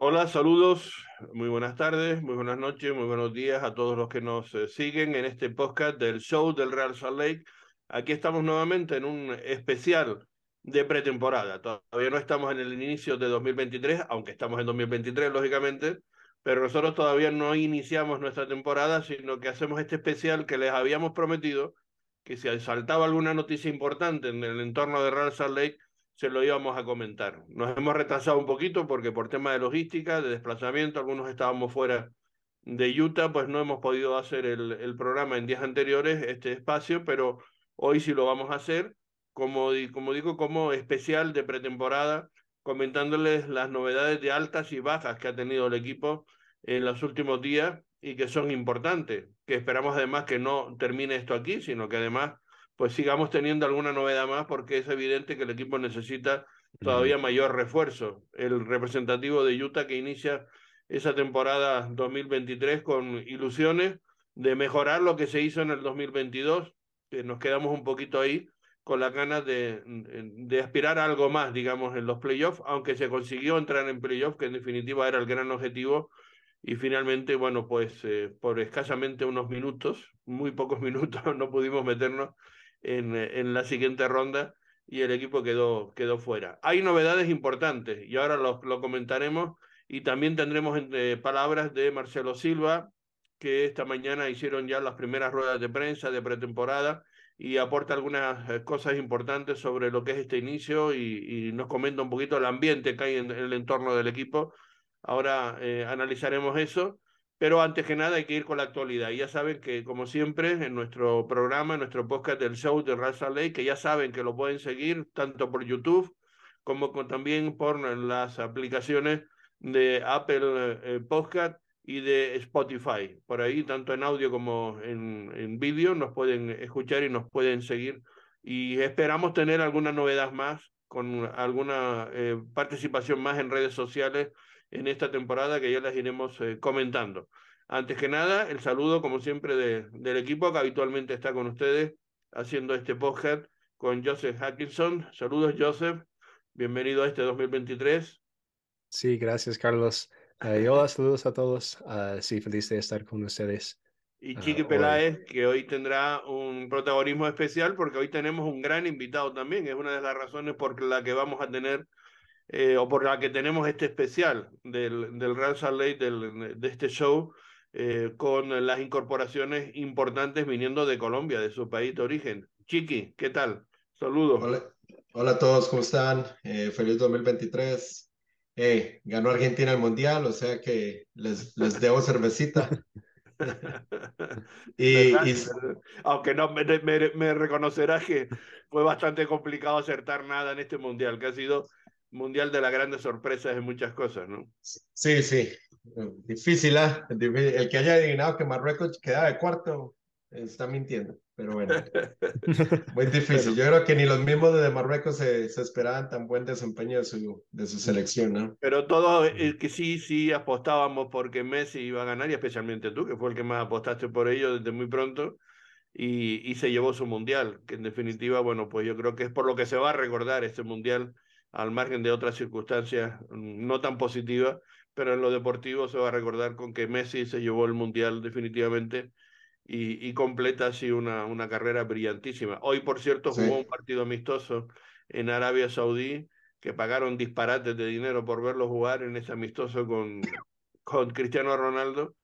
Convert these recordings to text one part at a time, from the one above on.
Hola, saludos, muy buenas tardes, muy buenas noches, muy buenos días a todos los que nos eh, siguen en este podcast del show del Real Salt Lake. Aquí estamos nuevamente en un especial de pretemporada. Todavía no estamos en el inicio de 2023, aunque estamos en 2023, lógicamente, pero nosotros todavía no iniciamos nuestra temporada, sino que hacemos este especial que les habíamos prometido, que si saltaba alguna noticia importante en el entorno de Real Salt Lake, se lo íbamos a comentar. Nos hemos retrasado un poquito porque por tema de logística, de desplazamiento, algunos estábamos fuera de Utah, pues no hemos podido hacer el, el programa en días anteriores, este espacio, pero hoy sí lo vamos a hacer, como, como digo, como especial de pretemporada, comentándoles las novedades de altas y bajas que ha tenido el equipo en los últimos días y que son importantes, que esperamos además que no termine esto aquí, sino que además pues sigamos teniendo alguna novedad más porque es evidente que el equipo necesita todavía mayor refuerzo. El representativo de Utah que inicia esa temporada 2023 con ilusiones de mejorar lo que se hizo en el 2022, que nos quedamos un poquito ahí con las ganas de, de aspirar a algo más, digamos, en los playoffs, aunque se consiguió entrar en playoffs, que en definitiva era el gran objetivo, y finalmente, bueno, pues eh, por escasamente unos minutos, muy pocos minutos, no pudimos meternos en, en la siguiente ronda y el equipo quedó, quedó fuera. Hay novedades importantes y ahora lo, lo comentaremos y también tendremos eh, palabras de Marcelo Silva, que esta mañana hicieron ya las primeras ruedas de prensa de pretemporada y aporta algunas eh, cosas importantes sobre lo que es este inicio y, nos comenta un poquito el ambiente que hay en, el entorno del equipo. Ahora eh, analizaremos eso pero antes que nada hay que ir con la actualidad. Ya saben que, como siempre, en nuestro programa, en nuestro podcast del show de Raza Ley, que ya saben que lo pueden seguir tanto por YouTube como también por las aplicaciones de Apple eh, Podcast y de Spotify. Por ahí, tanto en audio como en, en vídeo, nos pueden escuchar y nos pueden seguir. Y esperamos tener alguna novedad más, con alguna eh, participación más en redes sociales en esta temporada que ya las iremos eh, comentando. Antes que nada, el saludo, como siempre, de, del equipo que habitualmente está con ustedes haciendo este podcast con Joseph Hackinson. Saludos, Joseph. Bienvenido a este 2023. Sí, gracias, Carlos. Uh, hola, saludos a todos. Uh, sí, feliz de estar con ustedes. Y Chiqui uh, Peláez, que hoy tendrá un protagonismo especial porque hoy tenemos un gran invitado también. Es una de las razones por la que vamos a tener eh, o por la que tenemos este especial del, del Real Salt Lake, del, de este show, eh, con las incorporaciones importantes viniendo de Colombia, de su país de origen. Chiqui, ¿qué tal? Saludos. Hola, hola a todos, ¿cómo están? Eh, feliz 2023. Eh, ganó Argentina el Mundial, o sea que les, les debo cervecita. y, y, Aunque no me, me, me, reconocerás que fue bastante complicado acertar nada en este mundial, que ha sido mundial de las grandes sorpresas en muchas cosas, ¿no? Sí, sí. Difícil, ¿eh? El que haya adivinado que Marruecos quedaba de cuarto está mintiendo, pero bueno. Muy difícil. Yo creo que ni los mismos de Marruecos se, se esperaban tan buen desempeño de su, de su selección, ¿no? Pero todos el que sí, sí apostábamos porque Messi iba a ganar, y especialmente tú, que fue el que más apostaste por ello desde muy pronto. Y, y se llevó su mundial, que en definitiva, bueno, pues yo creo que es por lo que se va a recordar este mundial al margen de otras circunstancias no tan positivas, pero en lo deportivo se va a recordar con que Messi se llevó el Mundial definitivamente y, y completa así una, una carrera brillantísima. Hoy, por cierto, jugó sí. un partido amistoso en Arabia Saudí, que pagaron disparates de dinero por verlo jugar en ese amistoso con, con Cristiano Ronaldo.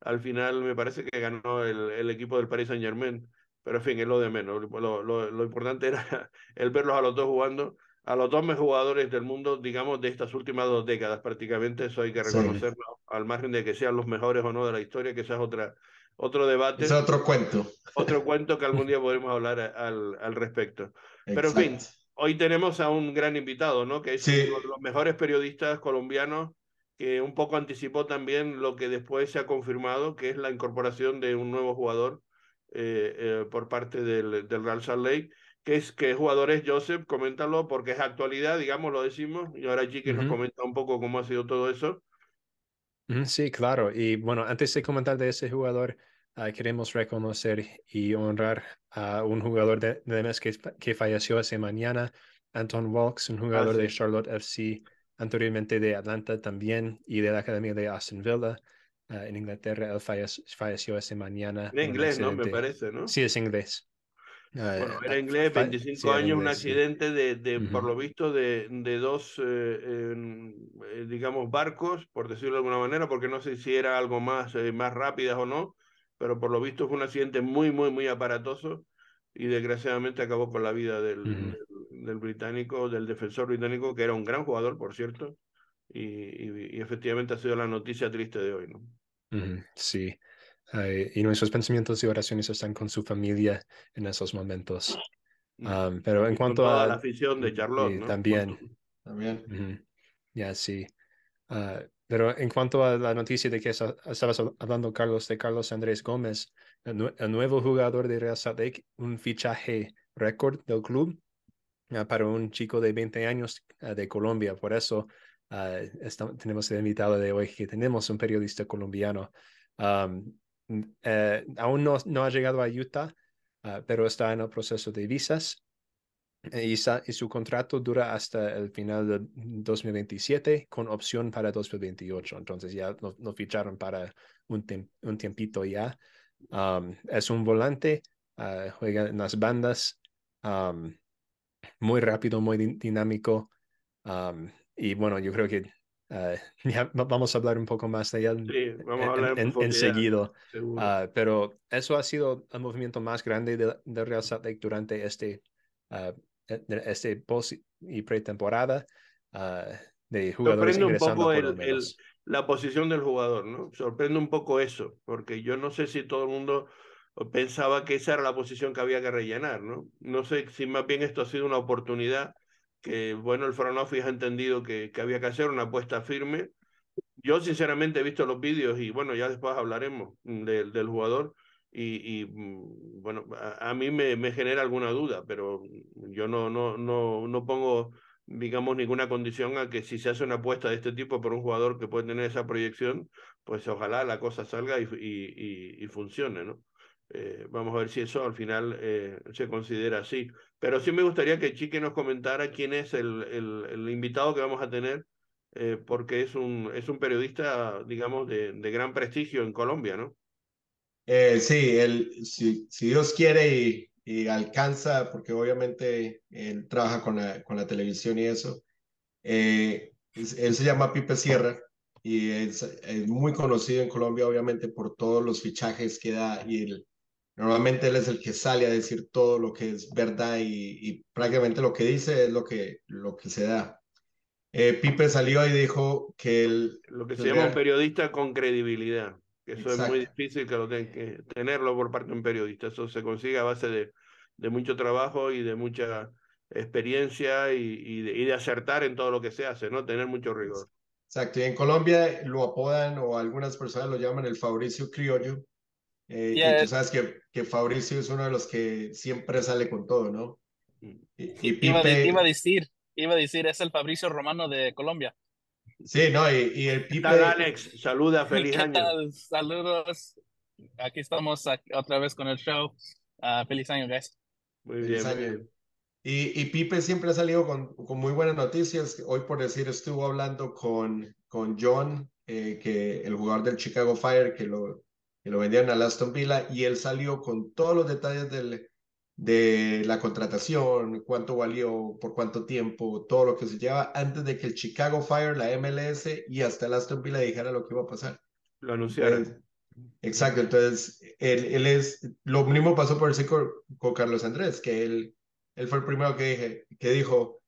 Al final me parece que ganó el, el equipo del Paris Saint Germain, pero en fin, es lo de menos. Lo, lo, lo importante era el verlos a los dos jugando a los dos mejores jugadores del mundo, digamos, de estas últimas dos décadas prácticamente, eso hay que reconocerlo, sí. al margen de que sean los mejores o no de la historia, que esa es otra, otro debate. Es otro cuento. Otro cuento que algún día podremos hablar al, al respecto. Exacto. Pero en fin, hoy tenemos a un gran invitado, ¿no? Que es sí. uno de los mejores periodistas colombianos, que un poco anticipó también lo que después se ha confirmado, que es la incorporación de un nuevo jugador eh, eh, por parte del, del Real Salt Lake ¿Qué, es, ¿Qué jugador es Joseph? Coméntalo porque es actualidad, digamos, lo decimos. Y ahora Chiqui uh -huh. nos comenta un poco cómo ha sido todo eso. Sí, claro. Y bueno, antes de comentar de ese jugador, uh, queremos reconocer y honrar a un jugador de, de mes que, que falleció hace mañana, Anton Walks, un jugador ah, sí. de Charlotte FC. anteriormente de Atlanta también y de la Academia de Aston Villa en Inglaterra. Él falleció, esa mañana. En inglés, ¿no? Me parece, ¿no? Sí, es inglés. Bueno, era inglés, 25 años, un accidente de, de por lo visto, de, de dos, digamos, barcos, por decirlo de alguna manera, porque no sé si era algo más, más rápidas o no, pero por lo visto fue un accidente muy, muy, muy aparatoso y desgraciadamente acabó con la vida del, del, británico, del defensor británico, que era un gran jugador, por cierto, y, y, efectivamente ha sido la noticia triste de hoy, ¿no? Sí, y nuestros pensamientos y oraciones están con su familia en esos momentos. Mm. pero en cuanto a la afición de Charlotte, ¿no? También. También. Ya, sí. Ah, pero en cuanto a la noticia de que estabas hablando, Carlos, de Carlos Andrés Gómez, el, nuevo jugador de Real Salt Lake, un fichaje récord del club ah, para un chico de 20 años ah, de Colombia. Por eso ah, tenemos el invitado de hoy, que tenemos un periodista colombiano. Eh, aún no, no, ha llegado a Utah, pero está en el proceso de visas y, su contrato dura hasta el final de 2027 con opción para 2028. Entonces ya lo, ficharon para un, un tiempito ya. Um, es un volante, uh, juega en las bandas, um, muy rápido, muy dinámico. Um, y bueno, yo creo que uh, ya vamos a hablar un poco más de él sí, vamos a hablar en, enseguida. Uh, pero eso ha sido el movimiento más grande de, de Real Salt Lake durante este eh, este post y pretemporada uh, de jugadores Sorprende un poco el, la posición del jugador, ¿no? Sorprende un poco eso, porque yo no sé si todo el mundo pensaba que esa era la posición que había que rellenar, ¿no? No sé si más bien esto ha sido una oportunidad que, bueno, el front ha entendido que, que había que hacer una apuesta firme. Yo sinceramente he visto los vídeos y bueno, ya después hablaremos del jugador y, mm, bueno, a, mí me, me, genera alguna duda, pero yo no, no, no, no pongo, digamos, ninguna condición a que si se hace una apuesta de este tipo por un jugador que puede tener esa proyección, pues ojalá la cosa salga y, y, y funcione, ¿no? Eh, vamos a ver si eso al final eh, se considera así. Pero sí me gustaría que Chique nos comentara quién es el, el, el invitado que vamos a tener, eh, porque es un, es un periodista, digamos, de, de gran prestigio en Colombia, ¿no? Eh, sí, él, si, si, Dios quiere y, alcanza, porque obviamente él trabaja con la, con la televisión y eso, eh, él se llama Pipe Sierra y es, es, muy conocido en Colombia, obviamente, por todos los fichajes que da y normalmente él es el que sale a decir todo lo que es verdad y, y prácticamente lo que dice es lo que, lo que se da. Eh, Pipe salió y dijo que él... Lo que se llama un periodista con credibilidad. Eso es muy difícil que lo que tenerlo por parte de un periodista. Eso se consigue a base de, de mucho trabajo y de mucha experiencia y, y, de, y, de, acertar en todo lo que se hace, ¿no? Tener mucho rigor. Exacto. Y en Colombia lo apodan o algunas personas lo llaman el Fabricio Criollo. Eh, y tú sabes que, que Fabricio es uno de los que siempre sale con todo, ¿no? Y, y Pipe... iba, iba, a decir, iba a decir, es el Fabricio Romano de Colombia. Sí, no, y, y el Pipe. Alex, saluda, feliz año. Saludos. Aquí estamos otra vez con el show. Uh, feliz año, guys. Muy bien, muy bien. Y, y, Pipe siempre ha salido con, con, muy buenas noticias. Hoy, por decir, estuvo hablando con, con John, eh, que el jugador del Chicago Fire, que lo, que lo vendieron a Aston Villa, y él salió con todos los detalles del, de la contratación, cuánto valió, por cuánto tiempo, todo lo que se lleva antes de que el Chicago Fire, la MLS y hasta el Aston Villa dijera lo que iba a pasar. Lo anunciaron. exacto, entonces él, él, es, lo mismo pasó por el con, con Carlos Andrés, que él, él fue el primero que, dije, que dijo,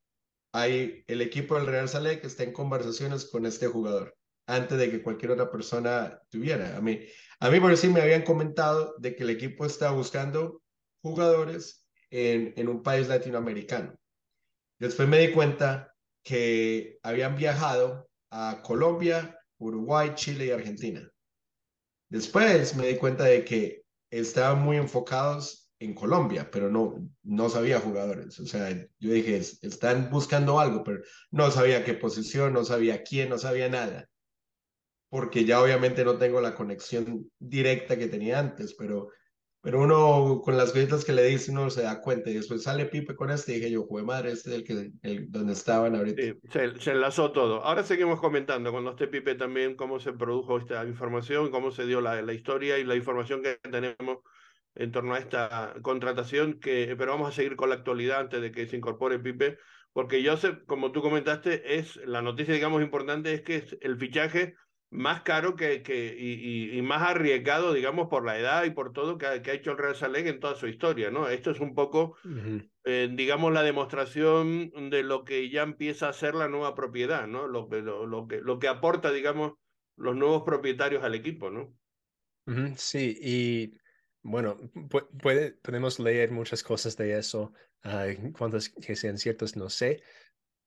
hay el equipo del Real Sale que está en conversaciones con este jugador antes de que cualquier otra persona tuviera. A mí, a mí por sí me habían comentado de que el equipo está buscando jugadores en, en un país latinoamericano. Después me di cuenta que habían viajado a Colombia, Uruguay, Chile y Argentina. Después me di cuenta de que estaban muy enfocados en Colombia, pero no, no sabía jugadores. O sea, yo dije, están buscando algo, pero no sabía qué posición, no sabía quién, no sabía nada. Porque ya obviamente no tengo la conexión directa que tenía antes, pero pero uno con las cositas que le dice uno se da cuenta y después sale Pipe con este y dije yo, joder madre, este es el que el, donde estaban ahorita. Sí, se, se, enlazó todo. Ahora seguimos comentando cuando esté Pipe también cómo se produjo esta información, cómo se dio la, la historia y la información que tenemos en torno a esta contratación, que, pero vamos a seguir con la actualidad antes de que se incorpore Pipe, porque Joseph, como tú comentaste, es la noticia, digamos, importante es que es el fichaje más caro que, que y, y, más arriesgado, digamos, por la edad y por todo que ha, que ha hecho el Real Salén en toda su historia, ¿no? Esto es un poco, uh -huh. eh, digamos, la demostración de lo que ya empieza a ser la nueva propiedad, ¿no? Lo, lo, lo, que, lo que aporta, digamos, los nuevos propietarios al equipo, ¿no? Uh -huh. Sí, y bueno, puede, podemos leer muchas cosas de eso, uh, cuántas que sean ciertas, no sé,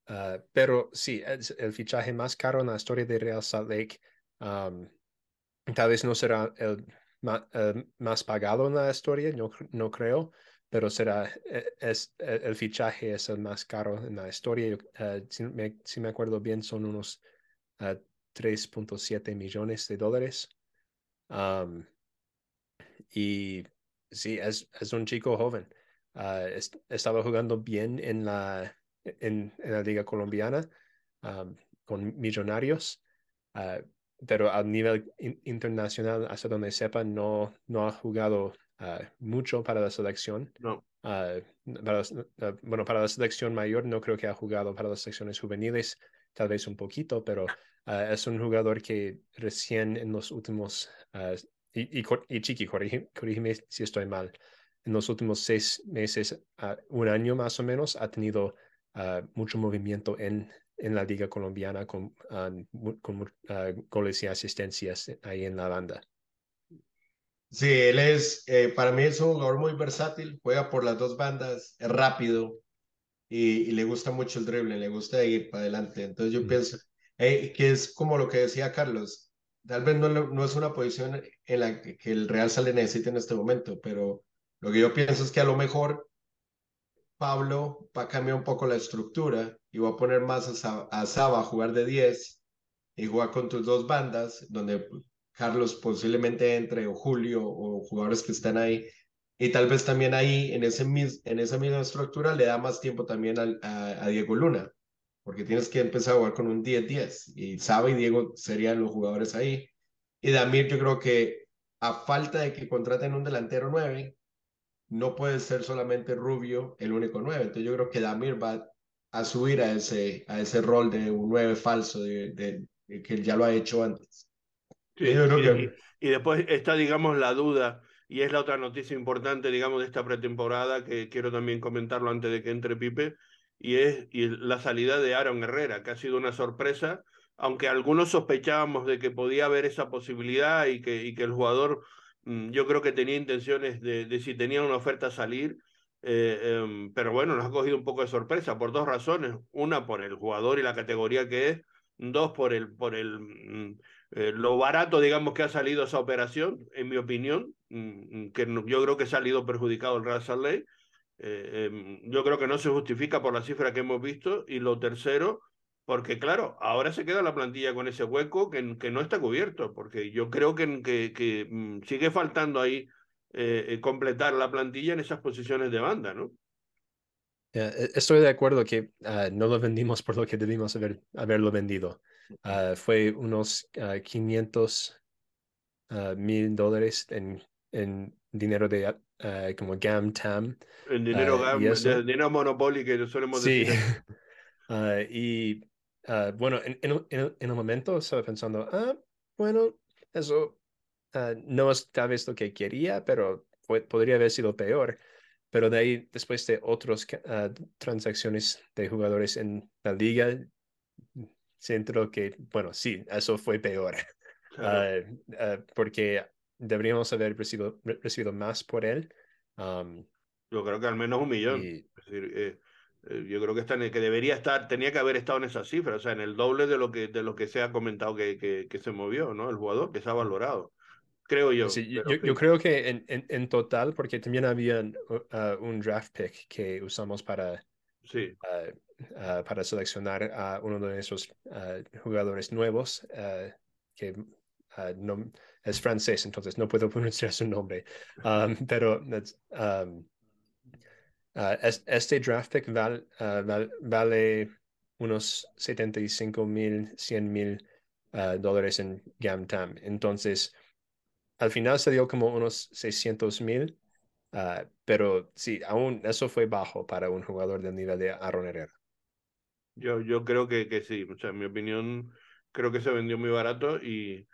uh, pero sí, es el fichaje más caro en la historia de Real Salt Lake. Tal vez no será el más, uh, pagado en la historia, no, no creo, pero será, e, es, e, el fichaje es el más caro en la historia. si, me, si, me, acuerdo bien, son unos 3.7 millones de dólares. Um, y sí, es, es un chico joven. Uh, es, estaba jugando bien en la, en, la liga colombiana con millonarios, uh, pero a nivel in, internacional, hasta donde sepa, no, no ha jugado uh, mucho para la selección. No. Para la, bueno, para la selección mayor no creo que ha jugado para las secciones juveniles, tal vez un poquito, pero es un jugador que recién en los últimos y, y, y Chiqui, corrígeme, si estoy mal, en los últimos seis meses, uh, un año más o menos, ha tenido uh, mucho movimiento en, en la liga colombiana con, uh, con goles y asistencias ahí en la banda. Sí, él es, eh, para mí es un jugador muy versátil, juega por las dos bandas, es rápido y, y le gusta mucho el drible, le gusta ir para adelante. Entonces yo mm. pienso eh, que es como lo que decía Carlos, tal vez no, no, es una posición en la que, que el Real Sale necesita en este momento, pero lo que yo pienso es que a lo mejor Pablo va a cambiar un poco la estructura y va a poner más a, Saba a jugar de 10 y jugar con tus dos bandas, donde Carlos posiblemente entre o Julio o jugadores que están ahí. Y tal vez también ahí, en, esa misma estructura, le da más tiempo también a Diego Luna porque tienes que empezar a jugar con un 10-10 y Saba y Diego serían los jugadores ahí. Y Damir yo creo que a falta de que contraten un delantero 9, no puede ser solamente Rubio el único 9. Entonces yo creo que Damir va a subir a ese, a ese rol de un 9 falso de, de, de que ya lo ha hecho antes. Sí, y, que... y, después está, digamos, la duda, y es la otra noticia importante, digamos, de esta pretemporada, que quiero también comentarlo antes de que entre Pipe, y es y la salida de Aaron Herrera, que ha sido una sorpresa, aunque algunos sospechábamos de que podía haber esa posibilidad y que, y que el jugador, yo creo que tenía intenciones de, de si tenía una oferta salir, eh, eh, pero bueno, nos ha cogido un poco de sorpresa por dos razones. Una, por el jugador y la categoría que es. Dos, por el, por el, mm, eh, lo barato, digamos, que ha salido esa operación, en mi opinión, mm, que yo creo que ha salido perjudicado el Real Salt. Eh, eh, yo creo que no se justifica por la cifra que hemos visto. Y lo tercero, porque claro, ahora se queda la plantilla con ese hueco que, que no está cubierto, porque yo creo que, que, que mm, sigue faltando ahí eh, completar la plantilla en esas posiciones de banda, ¿no? Yeah, estoy de acuerdo que uh, no lo vendimos por lo que debimos haber, haberlo vendido. Uh, fue unos uh, 500 mil dólares en, en dinero de uh, como GAM, TAM. El dinero GAM, el dinero Monopoly que solemos sí. decir. uh, bueno, en, en, en, un momento estaba pensando, ah, bueno, eso no es tal vez lo que quería, pero fue, podría haber sido peor. Pero de ahí, después de otras transacciones de jugadores en la liga, siento que, bueno, sí, eso fue peor. Claro. porque deberíamos haber recibido, recibido más por él. Um, yo creo que al menos un millón. Y... Es decir, eh, yo creo que, está en que debería estar, tenía que haber estado en esa cifra, o sea, en el doble de lo que, de lo que se ha comentado que, que, que se movió, ¿no? El jugador que se ha valorado. Creo yo. Sí, yo, yo, creo que en, en, en, total, porque también había uh, un draft pick que usamos para, sí. uh, uh, para seleccionar a uno de esos jugadores nuevos que ah, no, es francés, entonces no puedo pronunciar su nombre. Um, pero um, ah, este draft pick vale unos 75 mil, 100 mil dólares en GamTam. Entonces, al final se dio como unos 600 mil, pero sí, aún eso fue bajo para un jugador del nivel de Aaron Herrera. Yo, yo creo que, que sí, o sea, en mi opinión, creo que se vendió muy barato y,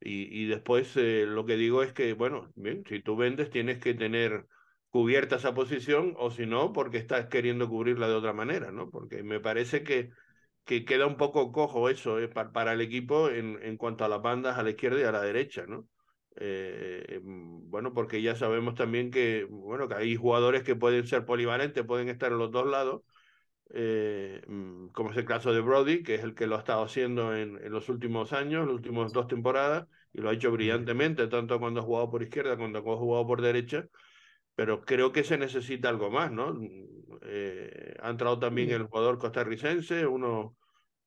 y, y después eh, lo que digo es que, bueno, si tú vendes tienes que tener cubierta esa posición o si no, porque estás queriendo cubrirla de otra manera, ¿no? Porque me parece que, que queda un poco cojo eso eh, para, para, el equipo en, en cuanto a las bandas a la izquierda y a la derecha, ¿no? Eh, mm, bueno, porque ya sabemos también que, bueno, que hay jugadores que pueden ser polivalentes, pueden estar en los dos lados eh, mm, como es el caso de Brody, que es el que lo ha estado haciendo en, en los últimos años, las últimas dos temporadas, y lo ha hecho brillantemente, tanto cuando ha jugado por izquierda como cuando ha jugado por derecha, pero creo que se necesita algo más, ¿no? Eh, ha entrado también el jugador costarricense, uno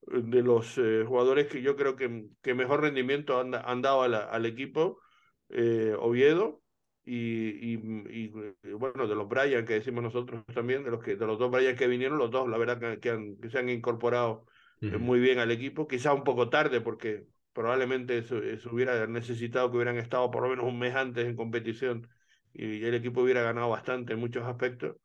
de los eh, jugadores que yo creo que, que mejor rendimiento han, han dado a al equipo, eh, Oviedo, y, y, bueno, de los Brian que decimos nosotros también, de los, que, de los dos Brian que vinieron, los dos, la verdad que, que, han, que se han incorporado muy bien al equipo, quizá un poco tarde porque probablemente eso, hubiera necesitado que hubieran estado por lo menos un mes antes en competición y el equipo hubiera ganado bastante en muchos aspectos.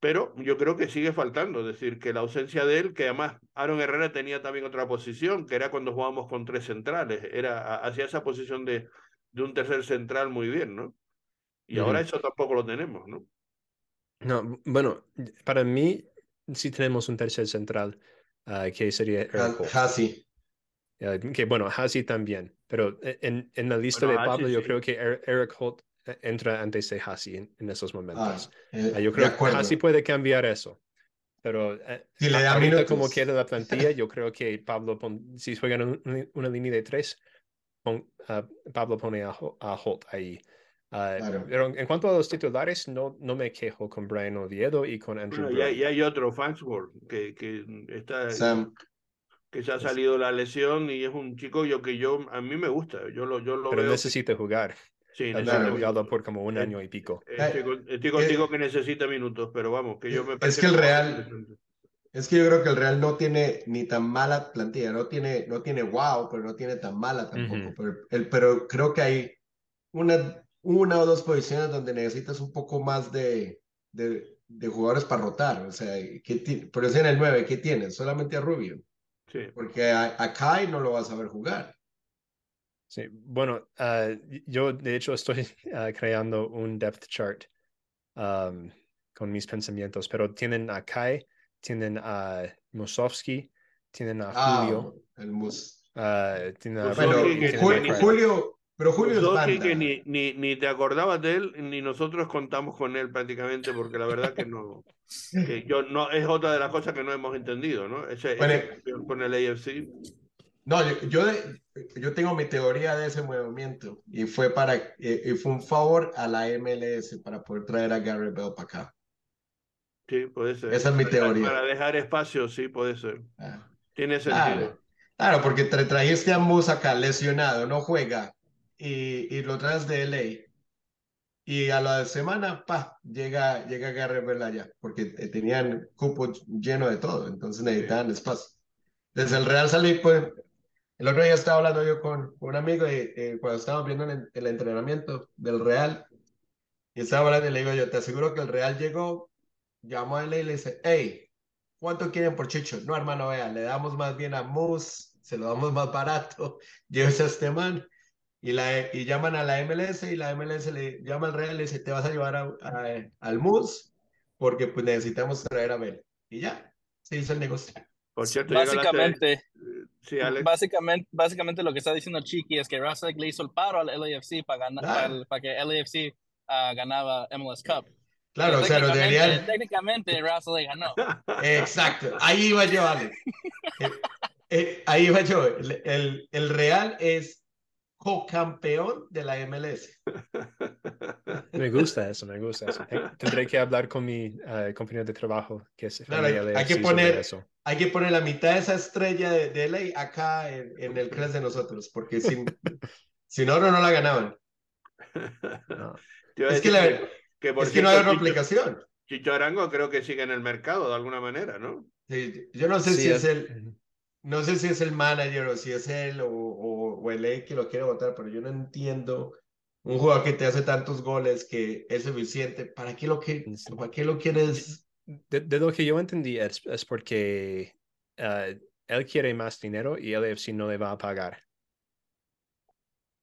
Pero yo creo que sigue faltando, es decir, que la ausencia de él, que además Aaron Herrera tenía también otra posición, que era cuando jugábamos con tres centrales, era hacia esa posición de, de un tercer central muy bien, ¿no? Y ahora eso tampoco lo tenemos, ¿no? No, bueno, para mí sí tenemos un tercer central, uh, que sería Hassi. Uh, que bueno, Hassi también, pero en, en la lista bueno, de Pablo yo sí. creo que Eric Holt eh, entra antes de Hassi en, en esos momentos. Ah, eh, uh, yo creo que Hassi puede cambiar eso. Pero eh, si le ahorita minutos. como queda la plantilla, yo creo que Pablo, pon, si juegan una, una, línea de tres, pon, Pablo pone a, a Holt ahí. Uh, claro. Pero en cuanto a los titulares, no, no me quejo con Brian Oviedo y con Andrew bueno, y, y, hay otro, Fansworth, que, que está Sam. que se ha salido la lesión y es un chico yo que yo a mí me gusta. Yo lo, yo lo pero veo necesita jugar. Sí, necesita jugado por como un año y pico. Estoy, estoy contigo eh, que necesita minutos, pero vamos, que yo me Es que el Real, es que yo creo que el Real no tiene ni tan mala plantilla, no tiene, no tiene wow, pero no tiene tan mala tampoco. Uh -huh. pero, el, pero creo que hay una una o dos posiciones donde necesitas un poco más de, de, de jugadores para rotar. O sea, ¿qué por eso en el 9, ¿qué tienes? Solamente a Rubio. Sí. Porque a, a, Kai no lo vas a ver jugar. Sí, bueno, uh, yo de hecho estoy uh, creando un depth chart um, con mis pensamientos, pero tienen a Kai, tienen a Musovsky, tienen a Julio. Ah, el Mus. Uh, tienen a bueno, Julio, Julio, pero Julio que ni, ni, ni, te acordabas de él, ni nosotros contamos con él prácticamente, porque la verdad que no. Que yo no es otra de las cosas que no hemos entendido, ¿no? Ese, bueno, ese con el AFC. No, yo, yo, yo, tengo mi teoría de ese movimiento y fue para y fue un favor a la MLS para poder traer a Gary Bell para acá. Sí, puede ser. Esa es mi teoría. Para dejar espacio, sí, puede ser. Ah. Tiene sentido. Claro, claro porque tra trajiste a Mus acá lesionado, no juega y, y lo traes de LA. Y a la semana, pa, llega, llega Gary Belaya, porque tenían cupo lleno de todo, entonces necesitaban espacio. Desde el Real salí, pues, el otro día estaba hablando yo con, un amigo y, eh, cuando estábamos viendo el, el, entrenamiento del Real, y estaba hablando y le digo yo, te aseguro que el Real llegó, llamó a él y le dice, hey, ¿cuánto quieren por Chicho? No, hermano, vea, le damos más bien a Mus, se lo damos más barato, llévese a este man y, la, y llaman a la MLS y la MLS le llama al Real y le dice, te vas a llevar a, a, al MUS porque pues necesitamos traer a Bell. Y ya, se hizo el negocio. Por cierto, básicamente, sí, Alex. básicamente, básicamente lo que está diciendo Chiqui es que Russell le hizo el paro al LAFC para, ganar, para, para que LAFC uh, ganaba MLS Cup. Claro, o sea, lo deberían... Técnicamente Russell le ganó. Exacto, ahí iba yo, Alex. eh, eh, ahí iba yo. El, el, el Real es co-campeón de la MLS. Me gusta eso, me gusta eso. Tendré que hablar con mi uh, compañero de trabajo que es claro, hay, hay, que poner, eso. hay que poner la mitad de esa estrella de, de LA acá en, en el CRES de nosotros, porque sin, Si no, no, no la ganaban. No. Es que, la- que, por es que no hay otra aplicación. Chicho Arango creo que sigue en el mercado de alguna manera, ¿no? Sí, yo no sé Sí, si es es- el, no sé si es el manager o si es él o, o, o el E que lo quiere votar, pero yo no entiendo un jugador que te hace tantos goles que es suficiente. ¿Para qué lo, que, Sí. para qué lo quieres? De, de lo que yo entendí es, es porque eh, él quiere más dinero y el AFC no le va a pagar.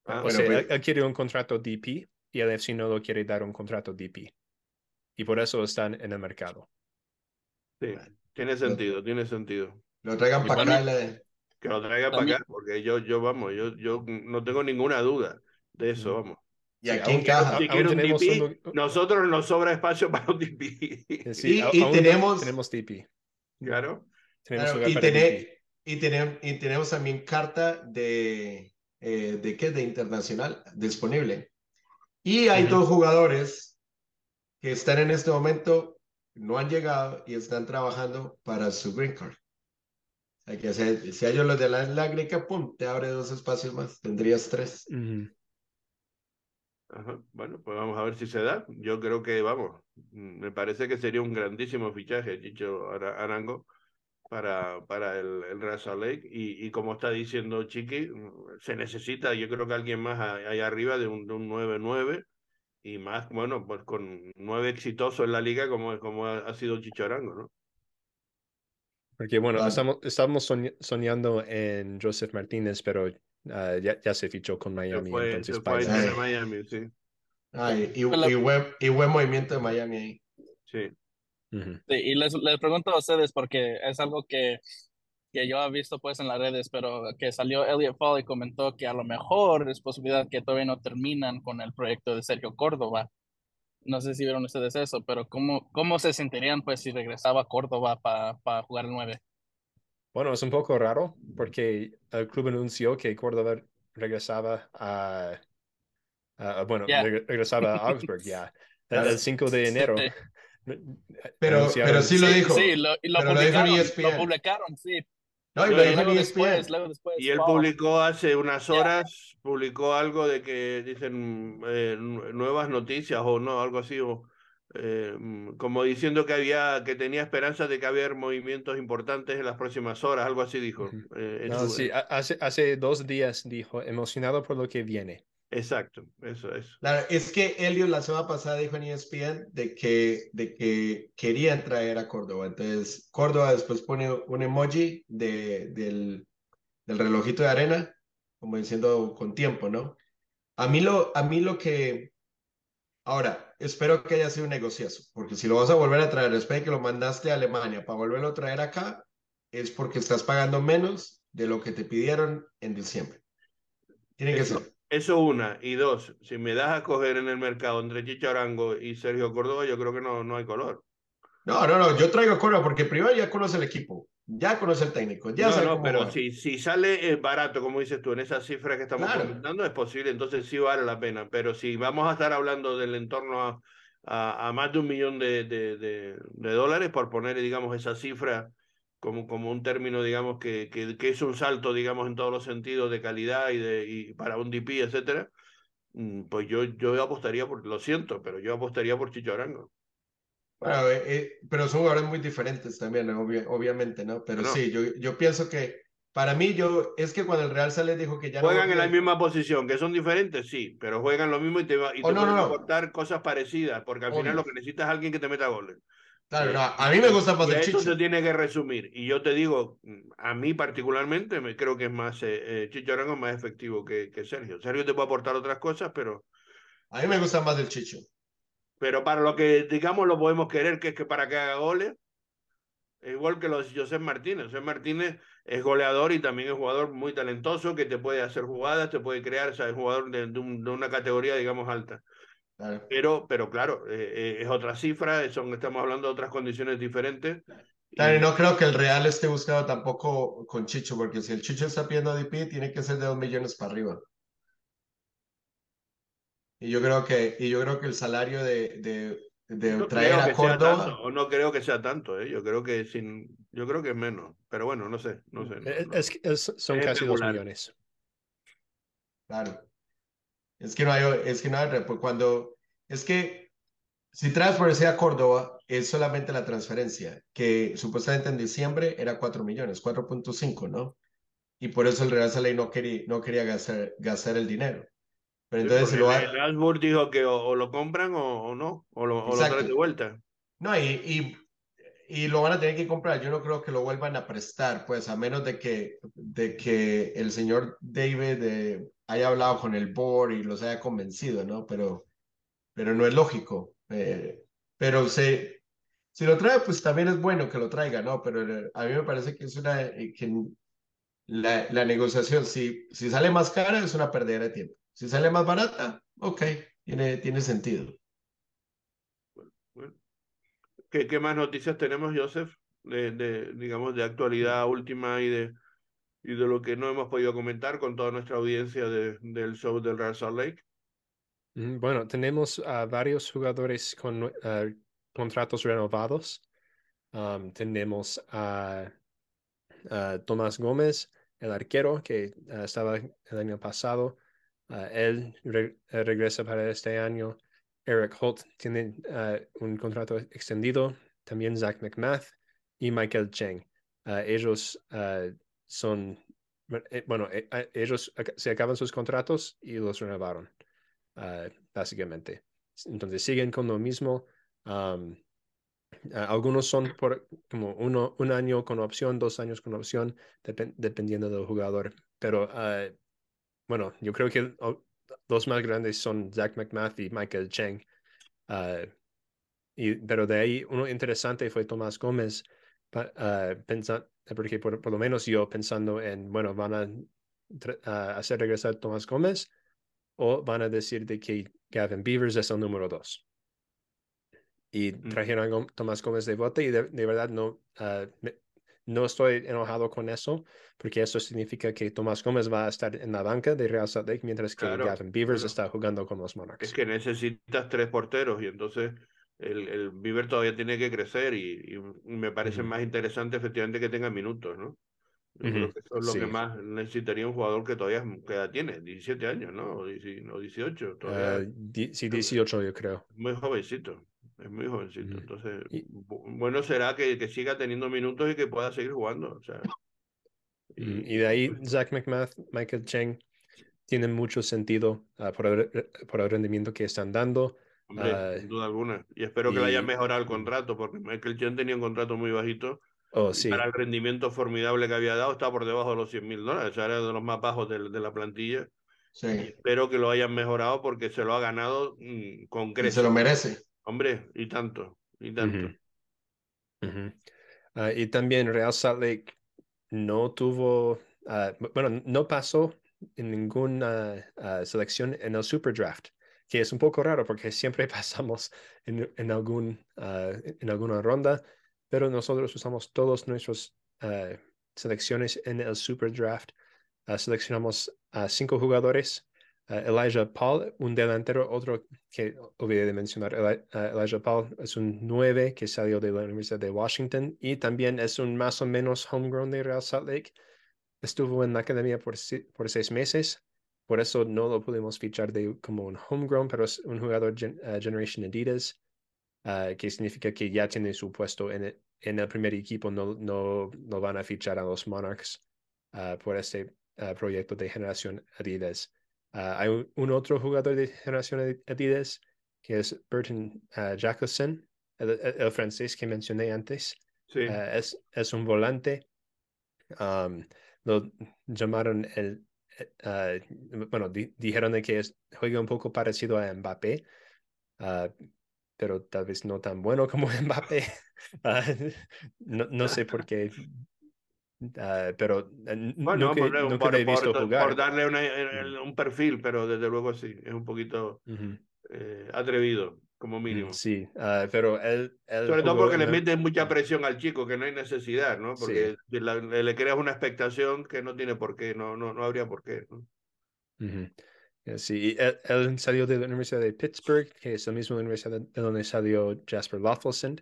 Ah, o bueno, sea, pues- él, él quiere un contrato DP y el AFC no lo quiere dar un contrato DP. Y por eso están en el mercado. Sí, tiene sentido, tiene sentido. Lo traigan para acá. le- Que lo traiga para acá, porque yo, yo vamos, yo, yo no tengo ninguna duda de eso, Mm. vamos. Y aquí aún- encaja. Si un DP, un- nosotros nos sobra espacio para un DP. Eh, sí, Y- a- y tenemos- tenemos DP. Claro. Tenemos Claro, y, tener- DP. y, y tenemos también carta de, eh, ¿de qué? De internacional disponible. Y hay Ujú. dos jugadores que están en este momento, no han llegado y están trabajando para su green card. Sea, que si, si ellos los de la, la green card, pum, te abre dos espacios más, tendrías tres. Ajá. Bueno, pues vamos a ver si se da. Yo creo que, vamos, mm, me parece que sería un grandísimo fichaje, Chicho Ara- Arango, para, para el, el Salt Lake. Y, y como está diciendo Chiqui, mm, se necesita, yo creo que alguien más ahí arriba de un, de un 9-9 y más, bueno, pues con nueve exitosos en la liga como, como ha, ha sido Chicho Arango, ¿no? Porque bueno, Claro. estamos, estamos soñ- soñando en Joseph Martínez, pero ah, ya, ya se fichó con Se Miami, fue, entonces se fue a bye. Inter de Ay. Miami, sí. Ay, y, buen, y buen movimiento de Miami ahí. Sí, y les, les pregunto a ustedes porque es algo que, que yo he visto pues en las redes, pero que salió Elliot Fall y comentó que a lo mejor es posibilidad que todavía no terminan con el proyecto de Sergio Córdoba. No sé si vieron ustedes eso, pero ¿cómo, cómo se sentirían pues si regresaba a Córdoba para jugar el 9? Bueno, es un poco raro porque el club anunció que Córdoba regresaba a, a- bueno, Ya. reg- regresaba a Augsburg ya, el, Claro. el 5 de enero. Sí. Pero, pero sí lo sí, dijo. Sí, lo, lo pero lo dijo en publicaron, ESPN. lo publicaron, sí. No, y lo dijo luego ESPN. después, luego después. Y él publicó hace unas horas, publicó algo de que dicen eh, nu- nuevas noticias o no, algo así, o, eh, como diciendo que había, que tenía esperanza de que había movimientos importantes en las próximas horas, algo así dijo. Eh, en No, su- sí, ha- hace, hace dos días dijo, emocionado por lo que viene. Exacto, eso es. Claro, es que Elliot la semana pasada dijo en ESPN de que, de que querían traer a Córdoba. Entonces, Córdoba después pone un emoji de, del, del relojito de arena, como diciendo con tiempo, ¿no? A mí lo, a mí lo que... Ahora, espero que haya sido un negociazo, porque si lo vas a volver a traer después de que lo mandaste a Alemania para volverlo a traer acá, es porque estás pagando menos de lo que te pidieron en diciembre. Tiene que ser. Eso una. Y dos, si me das a coger en el mercado entre Chicho Arango y Sergio Córdoba, yo creo que no, no hay color. No, no, no, yo traigo a Córdoba porque primero ya conoce el equipo, ya conoce el técnico, ya no, sabe no, pero si, si sale eh, barato, como dices tú, en esas cifras que estamos Claro. comentando, es posible, entonces sí vale la pena. Pero si vamos a estar hablando del entorno a, a, a más de un millón de, de, de, de dólares, por poner, digamos, esa cifra como, como un término, digamos, que, que, que es un salto, digamos, en todos los sentidos de calidad y, de, y para un DP, etcétera, mm, pues yo, yo apostaría por, lo siento, pero yo apostaría por Chicho Arango. Bueno, eh, eh, pero son jugadores muy diferentes también, obvia- obviamente, ¿no? Pero No. sí, yo, yo pienso que para mí, yo, es que cuando el Real sale dijo que ya no Juegan en la misma posición, que son diferentes, sí, pero juegan lo mismo y te, va, y Oh, te no, no, pueden no. aportar cosas parecidas, porque al final Obvio. lo que necesitas es alguien que te meta goles. Claro, Eh, no, a mí me gusta más y a el eso Chicho. se tiene que resumir. Y yo te digo, a mí particularmente, me creo que es más, eh, eh, Chicho Arango es más efectivo que, que Sergio. Sergio te puede aportar otras cosas, pero, A mí me gusta más el Chicho. pero para lo que, digamos, lo podemos querer, que es que para que haga goles, es igual que los José Martínez. José Martínez es goleador y también es jugador muy talentoso que te puede hacer jugadas, te puede crear, o sea, es jugador de, de un- de una categoría, digamos, alta. Claro. Pero, pero claro, eh, eh, es otra cifra, son, estamos hablando de otras condiciones diferentes. Claro, Y- no creo que el Real esté buscando tampoco con Chicho, porque si el Chicho está pidiendo DP, tiene que ser de dos millones para arriba. Y yo creo que, y yo creo que el salario de, de, de no traer a Córdoba. tanto, o no creo que sea tanto, ¿eh? yo creo que sin, yo creo que es menos, pero bueno, no sé, no sé. no- Eh, no. Es, es- son Es casi dos especular. millones. Claro. Es que no hay, es que no hay, cuando, es que si por a Córdoba, es solamente la transferencia, que supuestamente en diciembre era 4 millones, 4.5, ¿no? Y por eso el Real Saleh no quería, no quería gastar, gastar el dinero. Pero entonces si lo El Real dijo que o, lo compran o, no, o lo, o lo traen de vuelta. No, y, y, y, lo van a tener que comprar. Yo no creo que lo vuelvan a prestar, pues, a menos de que, de que el señor David eh, haya hablado con el board y los haya convencido, ¿no? Pero, pero no es lógico. Eh, pero se, si lo trae, pues también es bueno que lo traiga, ¿no? Pero eh, a mí me parece que es una, eh, que la, la, negociación, si, si sale más cara, es una pérdida de tiempo. Si sale más barata, ok, tiene, tiene sentido. ¿Qué, ¿Qué, más noticias tenemos, Joseph? De, de, digamos, de actualidad última y de, y de lo que no hemos podido comentar con toda nuestra audiencia de, del show del Real Salt Lake. Bueno, tenemos a varios jugadores con ah, contratos renovados. tenemos a, Tomás Gómez, el arquero que ah, estaba el año pasado. Ah, él regresa para este año. Eric Holt tiene un contrato extendido. También Zach McMath y Michael Cheng. ellos son, eh, bueno, eh, ellos se acaban sus contratos y los renovaron. Ah, básicamente. Entonces siguen con lo mismo. algunos son por como uno, un año con opción, dos años con opción, dependiendo del jugador. Pero ah, bueno, yo creo que los más grandes son Zach McMath y Michael Cheng. Ah, y, pero de ahí uno interesante fue Tomás Gómez, pensando, porque por, por, lo menos yo pensando en, bueno, van a hacer regresar Tomás Gómez o van a decir de que Gavin Beavers es el número dos. Y trajeron a Tomás Gómez de bote y de, verdad no, ah, no estoy enojado con eso, porque eso significa que Tomás Gómez va a estar en la banca de Real Salt Lake mientras que Gavin Beavers está jugando con los Monarchs. Es que necesitas tres porteros y entonces el, el Beaver todavía tiene que crecer y, me parece más interesante efectivamente que tenga minutos, ¿no? eso es lo que más necesitaría un jugador que todavía tiene, 17 años, ¿no? O 18. Todavía. Uh, sí, 18 yo creo. Muy jovencito, es muy jovencito. Entonces, bueno será que, que, siga teniendo minutos y que pueda seguir jugando. O sea, y, de ahí Zach McMath, Michael Cheng tienen mucho sentido uh, por, el, por el rendimiento que están dando. Hombre, uh, sin duda alguna. Y espero que le haya mejorado el contrato, porque Michael Cheng tenía un contrato muy bajito Oh, sí. Para el rendimiento formidable que había dado, está por debajo de los 100 mil dólares. era de los más bajos de, la plantilla. Sí. espero que lo hayan mejorado porque se lo ha ganado mm, con creces. se lo merece. Hombre, y tanto, y tanto. Ah, y también Real Salt Lake no tuvo, ah, bueno, no pasó en ninguna ah, selección en el Super Draft, que es un poco raro porque siempre pasamos en, algún, en alguna ronda pero nosotros usamos todas nuestras selecciones en el Super Draft. Seleccionamos a cinco jugadores. Uh, Elijah Paul, un delantero, otro que olvidé de mencionar. Elijah Paul es un nueve que salió de la Universidad de Washington y también es un más o menos homegrown de Real Salt Lake. Estuvo en la academia por, por seis meses, por eso no lo pudimos fichar de, como un homegrown, pero es un jugador Generation Adidas. Ah, que significa que ya tiene su puesto en el, primer equipo, no, no, van a fichar a los Monarchs uh, por este uh, proyecto de generación Adidas. Hay un, otro jugador de generación Adidas que es Burton Jacobson, el, francés que mencioné antes. Sí. es, es un volante. Um, lo llamaron el, bueno, dijeron que es, juega un poco parecido a Mbappé, pero tal vez no tan bueno como Mbappé. Ah, no, no, sé por qué. Uh, pero eh, bueno, no que, por, por, he visto por, jugar. por darle una, mm. un perfil, pero desde luego sí, es un poquito uh -huh. eh, atrevido, como mínimo. Sí, uh, pero él, él Sobre todo porque le mete mucha presión al chico, que no hay necesidad, ¿no? Porque sí. la, le, le, creas una expectación que no tiene por qué, no, no, no habría por qué. ¿no? Uh -huh. Sí, él, salió de la Universidad de Pittsburgh, que es la misma universidad de donde salió Jasper Loffelson.